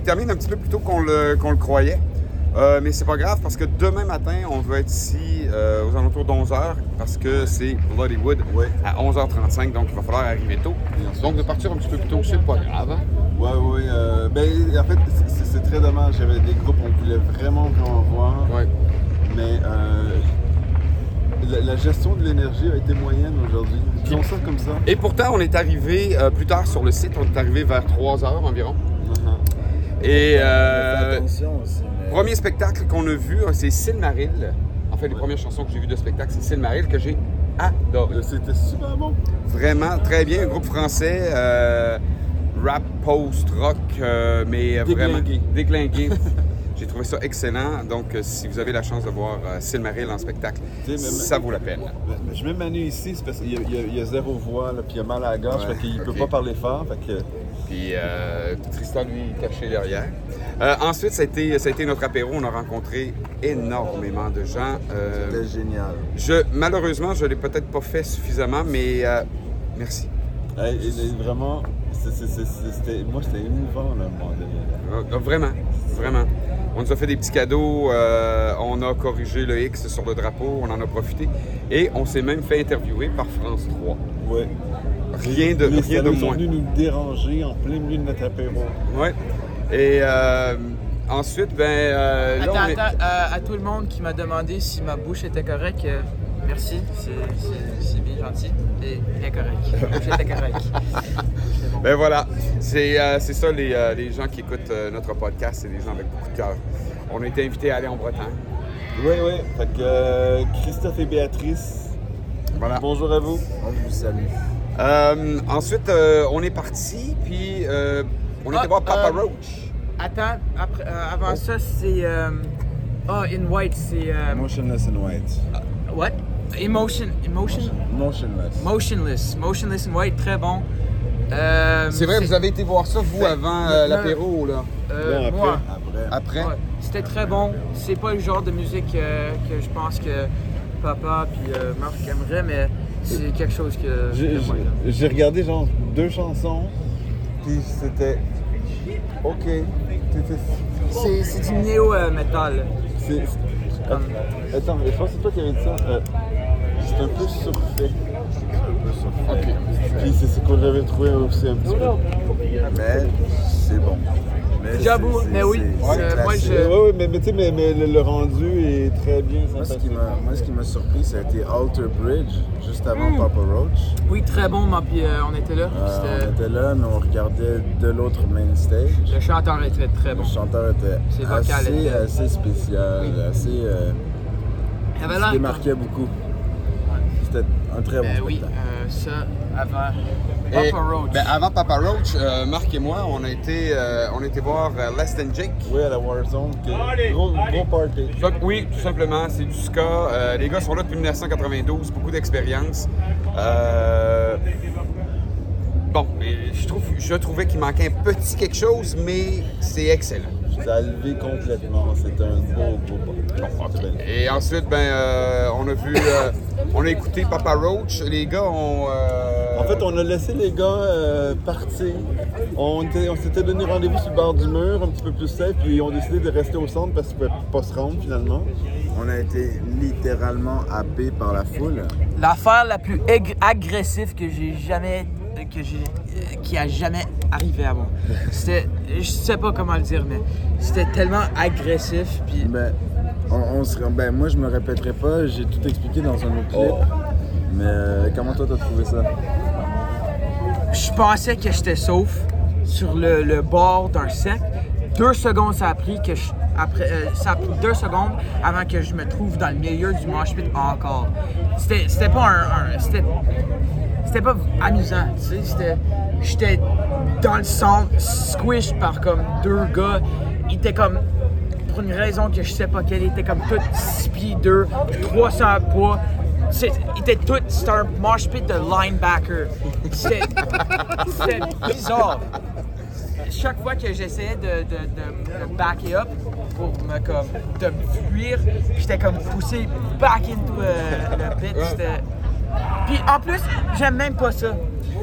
S2: termine un petit peu plus tôt qu'on le, qu'on le croyait. Euh, mais c'est pas grave parce que demain matin, on va être ici euh, aux alentours d'11h parce que c'est Bloodywood à 11h35, donc il va falloir arriver tôt. Donc de partir un petit peu plus tôt, c'est pas grave. hein?
S3: Ouais, ouais. euh, ben, en fait, c'est- très dommage. J'avais des groupes qu'on voulait vraiment, vraiment voir. Mais euh, la, la gestion de l'énergie a été moyenne aujourd'hui. Disons ça comme ça.
S2: Et pourtant, on est arrivé plus tard sur le site, on est arrivé vers 3h environ. Et euh, premier spectacle qu'on a vu, c'est Silmaril. En fait, les premières chansons que j'ai vues de spectacle, c'est Silmaril que j'ai adoré.
S3: C'était super bon.
S2: Vraiment, très bien. Un groupe français, euh, rap, post-rock, euh, mais vraiment
S3: Déglingué.
S2: Trouvé ça excellent. Donc, euh, si vous avez la chance de voir euh, Silmaril en spectacle,
S3: même-
S2: ça vaut la peine.
S3: Je mets Manu ici, c'est parce qu'il y, a- il y a- il y a zéro voix, là, puis il a mal à la gorge,
S2: Ouais,
S3: fait qu'il
S2: ok.
S3: peut pas parler fort. Fait que...
S2: Puis euh, Tristan, lui, caché derrière. Euh, ensuite, ça a, été, ça a été notre apéro. On a rencontré énormément de gens. Euh,
S3: C'était génial.
S2: Je, malheureusement, je ne l'ai peut-être pas fait suffisamment, mais euh, merci.
S3: Hey, vraiment, moi, c'était émouvant, là, à un moment donné.
S2: Euh, vraiment, vraiment. On nous a fait des petits cadeaux, euh, on a corrigé le X sur le drapeau, on en a profité. Et on s'est même fait interviewer par France 3.
S3: Ouais.
S2: Rien de,
S3: Les
S2: rien de
S3: salauds sont
S2: moins.
S3: venus nous déranger en plein milieu de notre apéro.
S2: Ouais. Et euh, ensuite, ben euh, là,
S4: Attends,
S2: on est-
S4: attends, euh, à tout le monde qui m'a demandé si ma bouche était correcte, euh, merci, c'est- bien gentil. Et bien correct.
S2: Ben voilà, c'est euh, ça les, euh, les gens qui écoutent euh, notre podcast, c'est des gens avec beaucoup de cœur. On a été invités à aller en Bretagne.
S3: Oui, oui. Fait que euh, Christophe et Béatrice,
S2: Voilà.
S3: bonjour à vous. On vous salue.
S2: Euh, ensuite, euh, on est parti, puis euh, on était
S4: Ah,
S2: voir Papa
S4: euh,
S2: Roach.
S4: Attends, après, euh, avant ça, c'est. euh, Ah, In White, c'est. euh,
S3: Motionless in White.
S4: what? Emotion. Emotion?
S3: Motionless.
S4: Motionless. Motionless in White, très bon. Euh,
S2: C'est vrai, vous avez été voir ça, vous, avant euh, l'apéro, là?
S4: Euh,
S2: Là, après.
S4: moi.
S2: Après?
S4: Ouais, C'était très bon. C'est pas le genre de musique euh, que je pense que papa puis euh, Marc aimeraient, mais c'est quelque chose que
S3: J'ai-
S4: j'aime bien.
S3: J'ai j'ai regardé genre deux chansons, puis c'était OK.
S4: C'est c'est du néo-metal.
S3: Attends, mais je pense que c'est toi qui avais dit ça. C'est un peu surfait. Un peu surfait. C'est ce qu'on avait trouvé aussi un petit peu. Mais c'est bon.
S4: J'avoue, mais oui. euh, moi, je.
S3: Ouais, ouais, mais, mais tu sais, mais, mais le, le rendu est très bien.
S12: Moi, ce qui m'a, moi, ce qui m'a surpris, ça a été Alter Bridge, juste avant
S4: Mm.
S12: Papa Roach.
S4: Oui, très bon, moi, puis euh, on était là.
S12: Euh, on était là, mais on regardait de l'autre main stage.
S4: Le chanteur était très bon.
S12: Le chanteur était
S4: Ses
S12: assez, assez spécial, assez... Euh,
S4: Il avait
S12: se
S4: l'air
S12: démarquait beaucoup. C'était un très bon
S4: Ben oui,
S12: spectacle.
S4: euh, ça, avant.
S2: Et,
S4: Papa Roach.
S2: ben, avant Papa Roach, euh, Marc et moi, on a été, euh, on a été voir euh, Less Than Jake.
S3: Oui, à la Warzone. qui- Gros, gros party.
S2: Donc, oui, tout simplement, c'est du ska. Euh, les gars sont là depuis 1992, beaucoup d'expérience. Euh, Bon, je, trouve, je trouvais qu'il manquait un petit quelque chose, mais c'est excellent.
S3: Ça a levé complètement. C'est un beau, beau party.
S2: Et ensuite, ben, euh, on a vu, euh, on a écouté Papa Roach. Les gars ont. euh,
S3: En fait, on a laissé les gars euh, partir. On, était- on s'était donné rendez-vous sur le bord du mur, un petit peu plus safe, puis ils ont décidé de rester au centre parce qu'ils ne pouvaient pas se rendre finalement.
S12: On a été littéralement happé par la foule.
S4: L'affaire la plus ag- agressive que j'ai jamais. Que j'ai. qui a jamais arrivé à moi. C'était. Je sais pas comment le dire, mais c'était tellement agressif, puis.
S12: Ben, on, on se- ben, moi, je me répéterai pas, j'ai tout expliqué dans un autre clip. Mais euh, comment toi, t'as trouvé ça?
S4: Je pensais que j'étais sauf sur le, le bord d'un cercle. Deux secondes, ça a pris que je- après, euh, ça a pris deux secondes avant que je me trouve dans le milieu du mosh pit encore. C'était, c'était pas un, c'était, c'était pas amusant, tu sais. C'était, j'étais dans le centre, squish par comme deux gars. Ils étaient comme pour une raison que je sais pas quelle, ils étaient comme tous 6 pieds 2, 300 poids. Étaient tous, c'était un mosh pit de linebacker. C'était c'était bizarre. Chaque fois que j'essayais de, de, de, up pour me comme de me fuir, j'étais comme poussé back into euh, le pit. Puis en plus, j'aime même pas ça.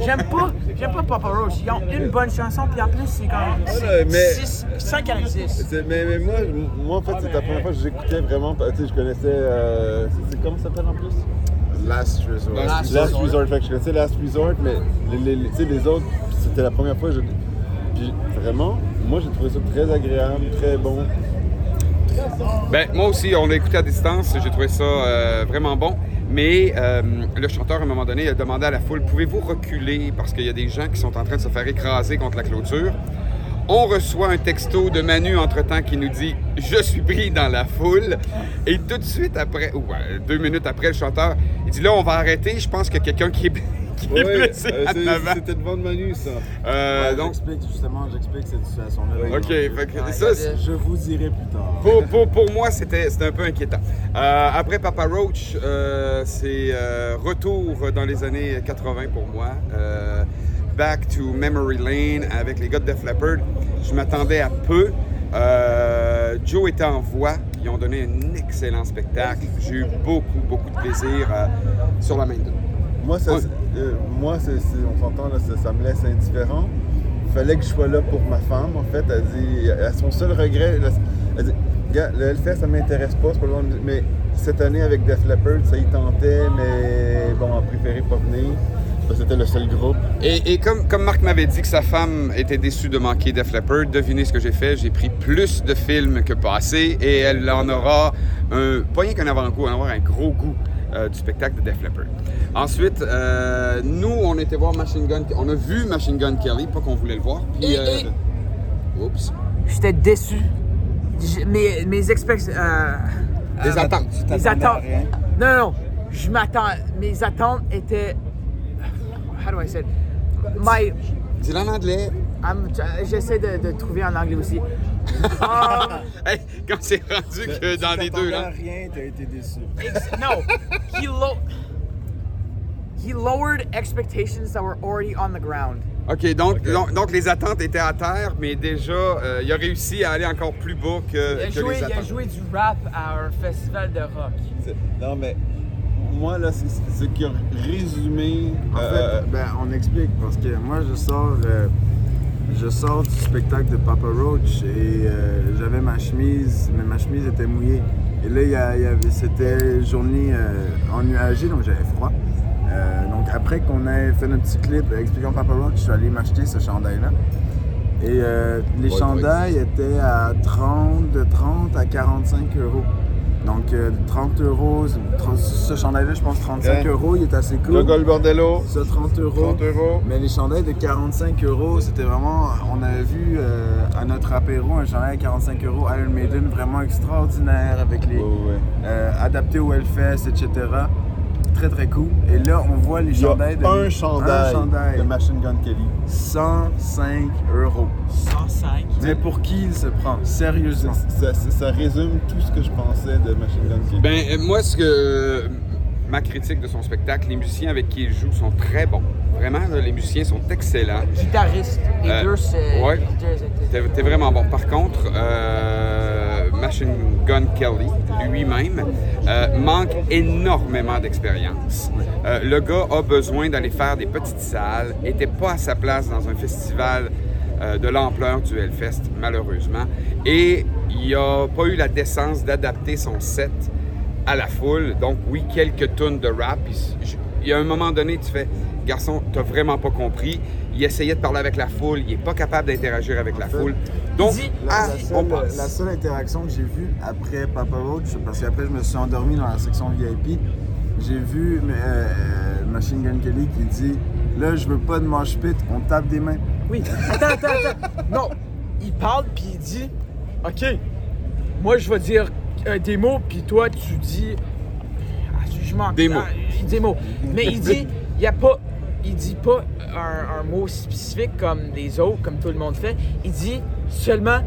S4: j'aime pas, j'aime pas Papa Roach. Ils ont une bonne chanson, puis en plus, c'est comme
S3: Ouais, mais-
S4: 5 à 6.
S3: C'est- Mais, mais moi, moi, en fait, c'est la première fois que j'écoutais vraiment. Tu sais, je connaissais. euh, c'est- c'est comment ça s'appelle en plus?
S12: Last Resort.
S3: Last, Resort. Fait que je connaissais Last Resort, mais les, les, les- tu sais, les autres, c'était la première fois que je. Puis vraiment, moi, j'ai trouvé ça très agréable, très bon.
S2: Ben, moi aussi, on l'a écouté à distance. J'ai trouvé ça euh, vraiment bon. Mais euh, le chanteur, à un moment donné, a demandé à la foule Pouvez-vous reculer? Parce qu'il y a des gens qui sont en train de se faire écraser contre la clôture. On reçoit un texto de Manu entre-temps qui nous dit Je suis pris dans la foule. Et tout de suite après, ou deux minutes après, le chanteur, il dit Là, on va arrêter. Je pense qu'il y a quelqu'un qui est, qui est
S3: Ouais,
S2: blessé
S3: euh. C'était devant de Manu, ça.
S2: Euh,
S3: Ouais,
S2: donc-
S3: J'explique, justement, j'explique cette situation-là.
S2: Ok, fait que ça,
S3: Je vous dirai plus tard.
S2: Pour, pour- pour moi, c'était un peu inquiétant. Euh, après Papa Roach, euh, c'est euh, retour dans les années 80 pour moi. Euh, back to Memory Lane avec les gars de Def Leppard. Je m'attendais à peu. Euh, Joe était en voix. Ils ont donné un excellent spectacle. J'ai eu beaucoup, beaucoup de plaisir euh, sur la main d'eux.
S3: Moi, ça, euh, moi on s'entend, là, ça, ça me laisse indifférent. Il fallait que je sois là pour ma femme, en fait. Elle dit, à son seul regret, elle, dit, Gars, le Hellfest, ça m'intéresse pas, c'est pas de. Mais cette année, avec Def Leppard, ça y tentait, mais bon, on a préféré pas venir. C'était le seul groupe.
S2: Et, et comme, comme Marc m'avait dit que sa femme était déçue de manquer Def Leppard, devinez ce que j'ai fait. J'ai pris plus de films que passé et elle en aura un, pas rien qu'un avant-goût, elle en aura un gros goût euh, du spectacle de Def Leppard. Ensuite, euh, nous, on était voir Machine Gun, on a vu Machine Gun Kelly, pas qu'on voulait le voir. Puis,
S4: Et-
S2: euh,
S4: et-
S2: oups.
S4: J'étais déçu. Mes, mes expectations.
S2: Des attentes. Tu
S4: Mes attentes.
S2: rien?
S4: Non, non, non. Je m'attends. Mes attentes étaient. How do I say it? My.
S2: Dis-le en anglais.
S4: I'm- J'essaie de, de trouver en anglais aussi. Um,
S2: Hey, quand c'est rendu que dans les deux
S12: t'attendais à
S2: langues.
S12: rien, t'as été déçu.
S4: no, he low. He lowered expectations that were already on the ground.
S2: OK, donc, donc, donc les attentes étaient à terre, mais déjà, euh, il a réussi à aller encore plus bas que,
S4: Il a,
S2: que
S4: joué,
S2: les
S4: il a
S2: attentes.
S4: joué du rap à un festival de rock.
S3: Non, mais moi, là, c'est c'est ce qui a résumé.
S12: En
S3: euh,
S12: fait, ben, on explique parce que moi je sors, euh, je sors du spectacle de Papa Roach et euh, j'avais ma chemise, mais ma chemise était mouillée. Et là, y a- y avait, c'était journée euh, ennuagée, donc j'avais froid. Euh, donc après qu'on ait fait notre petit clip expliquant Papa Roach, je suis allé m'acheter ce chandail-là. Et euh, les
S3: Ouais,
S12: chandails étaient à 30, de 30 à 45 euros. Donc euh, 30 euros, ce chandail-là, je pense 35
S3: Ouais.
S12: euros, il est assez cool.
S3: Le Gold Bordello.
S12: Ça, 30 euros.
S3: 30 euros.
S12: Mais les chandails de 45 euros, c'était vraiment. On avait vu euh, à notre apéro un chandail à 45 euros Iron Maiden vraiment extraordinaire avec les. euh, adapté au Hellfest, etc. Très très cool. Et là, on voit les chandails de.
S3: un chandail
S12: un chandail.
S3: de Machine Gun Kelly.
S12: 105 euros.
S4: 105.
S12: Mais pour qui il se prend? Sérieusement.
S3: Ça, ça- ça résume tout ce que je pensais de Machine Gun Kelly.
S2: Ben, euh, moi, ce que. Ma critique de son spectacle, les musiciens avec qui il joue sont très bons. Vraiment, là, les musiciens sont excellents.
S4: Guitariste. Les
S2: Euh,
S4: deux, c'est.
S2: ouais. t'es vraiment bon. Par contre, euh, Machine Gun Kelly lui-même euh, manque énormément d'expérience. Euh, le gars a besoin d'aller faire des petites salles, était pas à sa place dans un festival euh, de l'ampleur du Hellfest, malheureusement. Et il a pas eu la décence d'adapter son set à la foule. Donc, oui, quelques tonnes de rap. Il y a un moment donné, tu fais, garçon, t'as vraiment pas compris. Il essayait de parler avec la foule, il est pas capable d'interagir avec la foule. Donc,
S12: La,
S2: ah,
S12: la seule,
S2: on passe.
S12: la seule interaction que j'ai vue après Papa Roach, parce qu'après je me suis endormi dans la section VIP, j'ai vu euh, euh, Machine Gun Kelly qui dit Là, je veux pas de mosh pit, on tape des mains.
S4: Oui. Attends, attends, attends. Non, il parle puis il dit OK, moi je vais dire euh, des mots, puis toi tu dis. Ah, je m'en.
S2: Des mots.
S4: Ah, des mots. Mais il dit, il y a pas. Il dit pas un, un mot spécifique comme les autres, comme tout le monde fait. Il dit seulement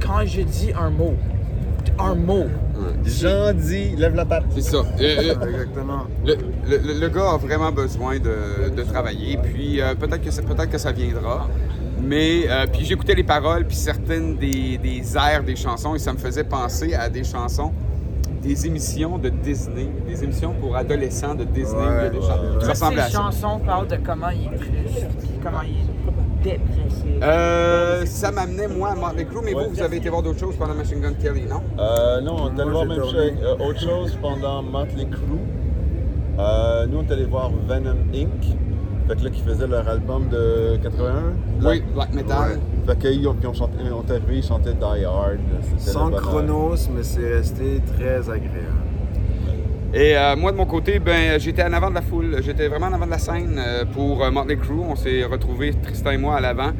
S4: quand je dis un mot. Un mot.
S3: Jean dit, lève la patte.
S2: C'est ça. Euh, euh,
S12: Exactement.
S2: Le, le- le gars a vraiment besoin de, de travailler, puis euh, peut-être que, ça- peut-être que ça viendra. Mais euh, puis j'écoutais les paroles, puis certaines des, des airs des chansons, et ça me faisait penser à des chansons des émissions de Disney, des émissions pour adolescents de Disney.
S19: Ouais,
S2: des chants.
S19: ouais, ouais.
S2: Ça à
S4: Ces
S2: ça.
S4: chansons parlent de comment il est triste, comment il est dépressif.
S2: Euh, ça m'amenait, moi, à Motley Crue, mais vous, vous avez été voir d'autres choses pendant Machine Gun Kelly, non?
S3: Euh, non, on est allé voir même euh, autre chose pendant Motley Crue. Euh, nous, on est allé voir Venom Inc. Fait que là, qui faisait leur album de 81.
S2: Oui, Black Metal.
S3: Fait qu'ils ont, puis on chanté, on est arrivé, ils chantaient Die Hard.
S19: Sans chronos, mais c'est resté très agréable.
S2: Et euh, moi, de mon côté, ben, j'étais en avant de la foule. J'étais vraiment en avant de la scène euh, pour euh, Motley Crue. On s'est retrouvés, Tristan et moi, à l'avant.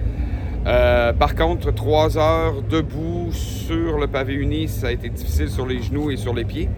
S2: Euh, par contre, trois heures debout sur le pavé uni, ça a été difficile sur les genoux et sur les pieds.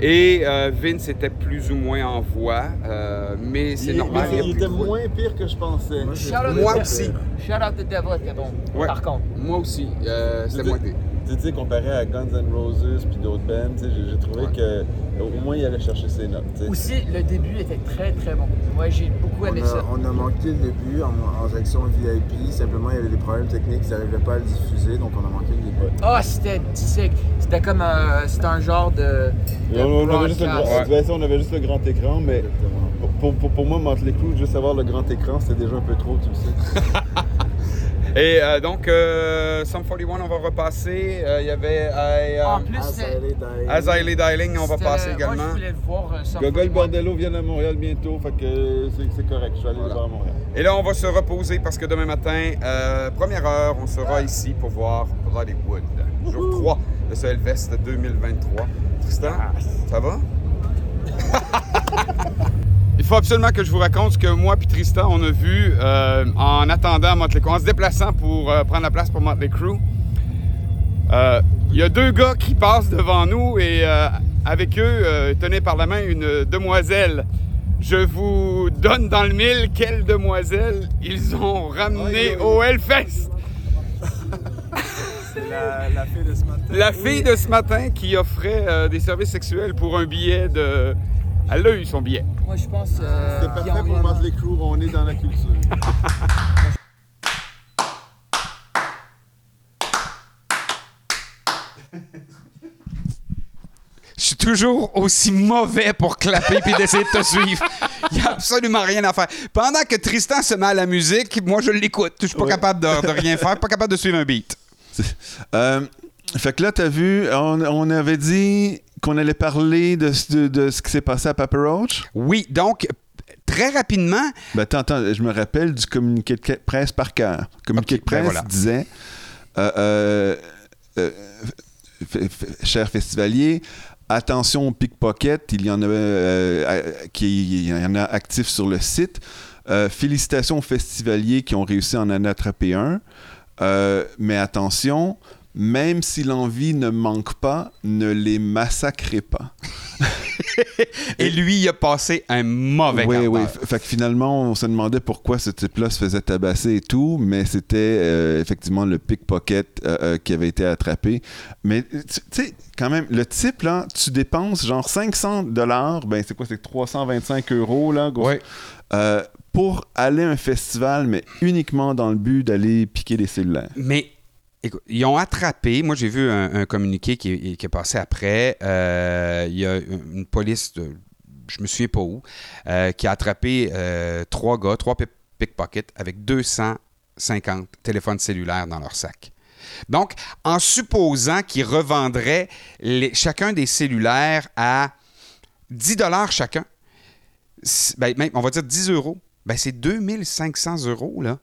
S2: Et euh, Vince était plus ou moins en voix, euh, mais c'est
S3: Il-
S2: normal.
S3: mais
S2: il
S3: était moins pire que je pensais.
S2: Moi aussi.
S4: Shout out the devil était bon.
S2: Ouais.
S4: Par contre.
S2: Moi aussi. euh, c'était moins pire.
S3: Tu sais, comparé à Guns N' Roses puis d'autres bands, tu sais, j'ai trouvé que au moins il allait chercher ses notes.
S4: Aussi, le début était très très bon. Moi, j'ai beaucoup
S19: On
S4: aimé
S19: a,
S4: ça.
S19: on a manqué le début en, en section VIP. Simplement, il y avait des problèmes techniques, ils n'arrivaient pas à le diffuser, donc on a manqué le début.
S4: Ah, c'était sick. C'était comme un, c'était un genre de.
S3: on, on avait juste le ouais, on avait juste le grand écran, mais pour, pour, pour moi, Motley Crue, juste avoir le grand écran, c'était déjà un peu trop, tu le sais.
S2: Et euh, donc, euh, Sum 41, on va repasser. Euh, Il y avait I,
S4: En plus,
S2: As I Lay Dying, on va passer
S4: Moi,
S2: également.
S4: je voulais le voir. euh, Sum
S3: Gogol
S4: 41.
S3: Bordello viennent à Montréal bientôt, fait que c'est correct, je vais aller les voir à Montréal.
S2: Et là, on va se reposer parce que demain matin, euh, première heure, on sera ici pour voir Bloodywood. Jour 3 de ce Hellfest 2023. Tristan, ça va? Il faut absolument que je vous raconte ce que moi et Tristan, on a vu euh, en attendant Motley Crue, en se déplaçant pour euh, prendre la place pour Motley Crue. Euh, Il y a deux gars qui passent devant nous et euh, avec eux, euh, tenez par la main une demoiselle. Je vous donne dans le mille quelle demoiselle ils ont ramené au Hellfest.
S19: C'est la, la fille de ce matin.
S2: La fille de ce matin qui offrait euh, des services sexuels pour un billet de... Elle a eu son billet.
S4: Moi, je pense. euh,
S3: C'est parfait pour Motley Crue, on est dans la culture.
S2: Je suis toujours aussi mauvais pour clapper puis d'essayer de te suivre. Il n'y a absolument rien à faire. Pendant que Tristan se met à la musique, moi je l'écoute. Je suis pas
S1: Ouais.
S2: capable de, de rien faire, pas capable de suivre un beat.
S1: Euh, fait que là, t'as vu, on, on avait dit qu'on allait parler de, ce- de- de ce qui s'est passé à Papa Roach?
S2: Oui, donc, très rapidement.
S1: Ben, attends, attends, je me rappelle du communiqué de presse par cœur. Le communiqué de presse
S2: ben voilà.
S1: disait euh, euh, euh, Cher festivalier, attention au pickpocket, il y en a, euh, qui, il y en a actifs sur le site. Euh, félicitations aux festivaliers qui ont réussi à en attraper un. Mais attention, même si l'envie ne manque pas, ne les massacrez pas.
S2: Et lui, il a passé un mauvais
S1: Oui, oui. Fait que finalement, on se demandait pourquoi ce type-là se faisait tabasser et tout, mais c'était euh, effectivement le pickpocket euh, euh, qui avait été attrapé. Mais tu sais, quand même, le type, là, tu dépenses genre 500 dollars, ben c'est quoi, c'est 325 euros, là, gros, pour aller à un festival, mais uniquement dans le but d'aller piquer des cellulaires.
S2: Mais ils ont attrapé. Moi, j'ai vu un, un communiqué qui, est- passé après. Euh, Il y a une police, de, je me souviens pas où, euh, qui a attrapé euh, trois gars, trois pick- pickpockets avec 250 téléphones cellulaires dans leur sac. Donc, en supposant qu'ils revendraient chacun des cellulaires à 10 dollars chacun, ben, on va dire 10 euros, ben, c'est 2500 euros. Là.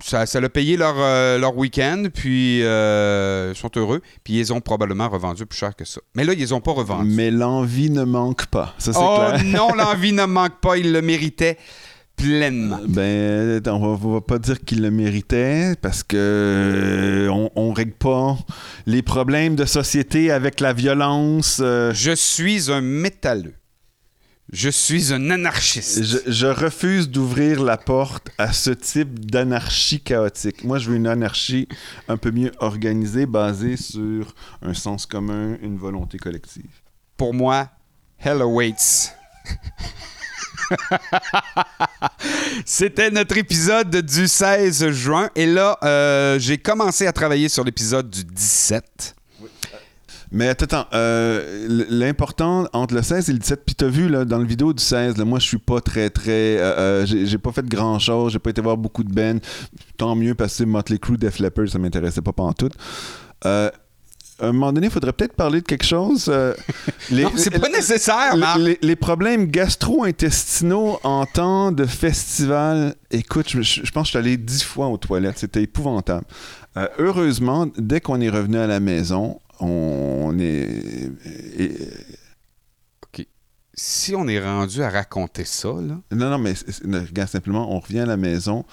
S2: Euh, ça, ça l'a payé leur, euh, leur week-end, puis euh, ils sont heureux, puis ils ont probablement revendu plus cher que ça. Mais là, ils les ont pas revendus.
S1: Mais l'envie ne manque pas. Ça, c'est
S2: oh
S1: clair.
S2: non, l'envie ne manque pas, ils le méritaient pleinement.
S1: Ben, on va, on va pas dire qu'il le méritait parce que euh, on, on règle pas les problèmes de société avec la violence. euh.
S2: Je suis un métalleux. Je suis un anarchiste.
S1: Je, je refuse d'ouvrir la porte à ce type d'anarchie chaotique. Moi, je veux une anarchie un peu mieux organisée, basée sur un sens commun, une volonté collective.
S2: Pour moi, hell awaits. C'était notre épisode du 16 juin. Et là, euh, j'ai commencé à travailler sur l'épisode du 17.
S1: Mais attends, euh, l'important entre le 16 et le 17, puis t'as vu là, dans le vidéo du 16, là, moi je suis pas très très. euh, euh, j'ai pas fait grand chose, j'ai pas été voir beaucoup de bands. Tant mieux parce que Motley Crue, Def Leppard, ça m'intéressait pas pantoute. Euh, à un moment donné, il faudrait peut-être parler de quelque chose. euh, les-
S2: Non, c'est pas nécessaire, Marc.
S1: les, les problèmes gastro-intestinaux en temps de festival. Écoute, je, je- je pense que je suis allé dix fois aux toilettes. C'était épouvantable. Euh, heureusement, dès qu'on est revenu à la maison, on est. et-
S2: OK. Si on est rendu à raconter ça, là.
S1: non, non, mais regarde, simplement, on revient à la maison,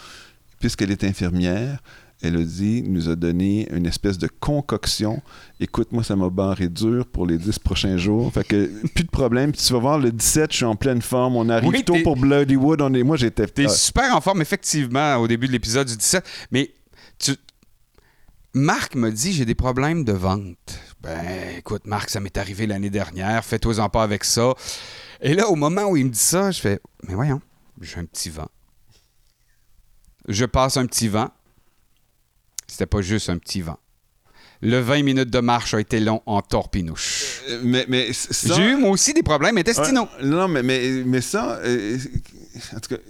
S1: puisqu'elle est infirmière. Elle a dit, nous a donné une espèce de concoction. Écoute, moi, ça m'a barré dur pour les 10 prochains jours. Fait que, plus de problème. Puis tu vas voir, le 17, je suis en pleine forme. On arrive
S2: Oui,
S1: tôt pour Bloodywood. On est... Moi, j'étais...
S2: T'es
S1: Ah,
S2: super en forme, effectivement, au début de l'épisode du 17. Mais. Marc me dit j'ai des problèmes de vente. Ben, écoute, Marc, ça m'est arrivé l'année dernière. Fais-toi-en pas avec ça. Et là, au moment où il me dit ça, je fais Mais voyons, j'ai un petit vent. Je passe un petit vent. C'était pas juste un petit vent. Le 20 minutes de marche a été long en torpinouche.
S1: Euh, Mais, mais c- ça-
S2: J'ai eu moi aussi des problèmes intestinaux.
S1: Non, mais, mais, mais ça, euh, en tout cas,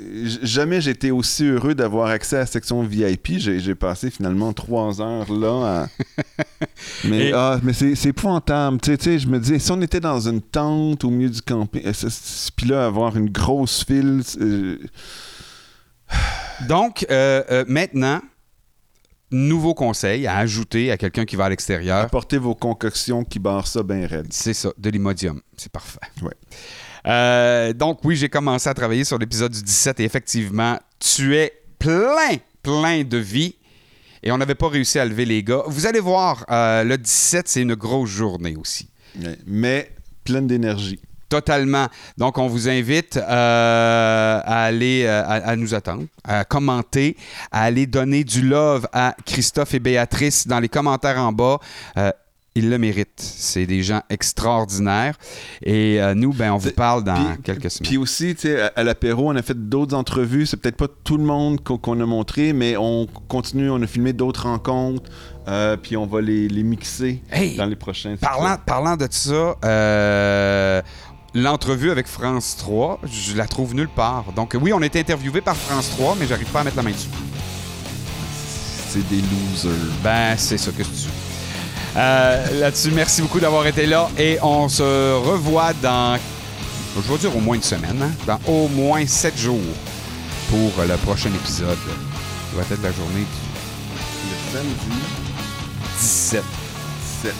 S1: jamais j'ai été aussi heureux d'avoir accès à la section VIP. J'ai passé finalement trois heures là. à- mais
S2: Et-
S1: ah, mais c'est épouvantable. Tu sais, je me dis, si on était dans une tente au milieu du camping, euh, puis là, avoir une grosse file. euh,
S2: Donc, euh, euh, maintenant, nouveau conseil à ajouter à quelqu'un qui va à l'extérieur.
S1: apportez vos concoctions qui barrent ça bien raide.
S2: C'est ça, de l'imodium. C'est parfait.
S1: Ouais.
S2: Euh, donc, oui, j'ai commencé à travailler sur l'épisode du 17 et effectivement, tu es plein, plein de vie. Et on n'avait pas réussi à lever les gars. Vous allez voir, euh, le 17, c'est une grosse journée aussi.
S1: Mais pleine d'énergie.
S2: Totalement. Donc, on vous invite euh, à aller euh, à, à nous attendre, à commenter, à aller donner du love à Christophe et Béatrice dans les commentaires en bas. Euh, ils le méritent. C'est des gens extraordinaires. Et euh, nous, ben, on vous parle dans quelques semaines.
S1: Puis aussi, tu à, à l'apéro, on a fait d'autres entrevues. C'est peut-être pas tout le monde qu'on a montré, mais on continue, on a filmé d'autres rencontres. euh, puis on va les, les mixer
S2: Hey!
S1: dans les prochains.
S2: Parlant, parlant de ça, euh, l'entrevue avec France 3, je la trouve nulle part. Donc, oui, on a été interviewé par France 3, mais j'arrive pas à mettre la main dessus.
S1: C'est des losers.
S2: Ben, c'est ça que dis. Euh, Là-dessus, merci beaucoup d'avoir été là et on se revoit dans, je vais dire au moins une semaine, hein, dans au moins sept jours pour le prochain épisode. Ça va être la journée du
S1: Le samedi
S2: 17.
S1: 7.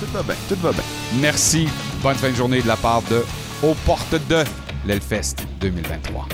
S1: Tout va bien, tout va bien.
S2: Merci. Bonne fin de journée de la part de Aux portes de l'Elfest 2023.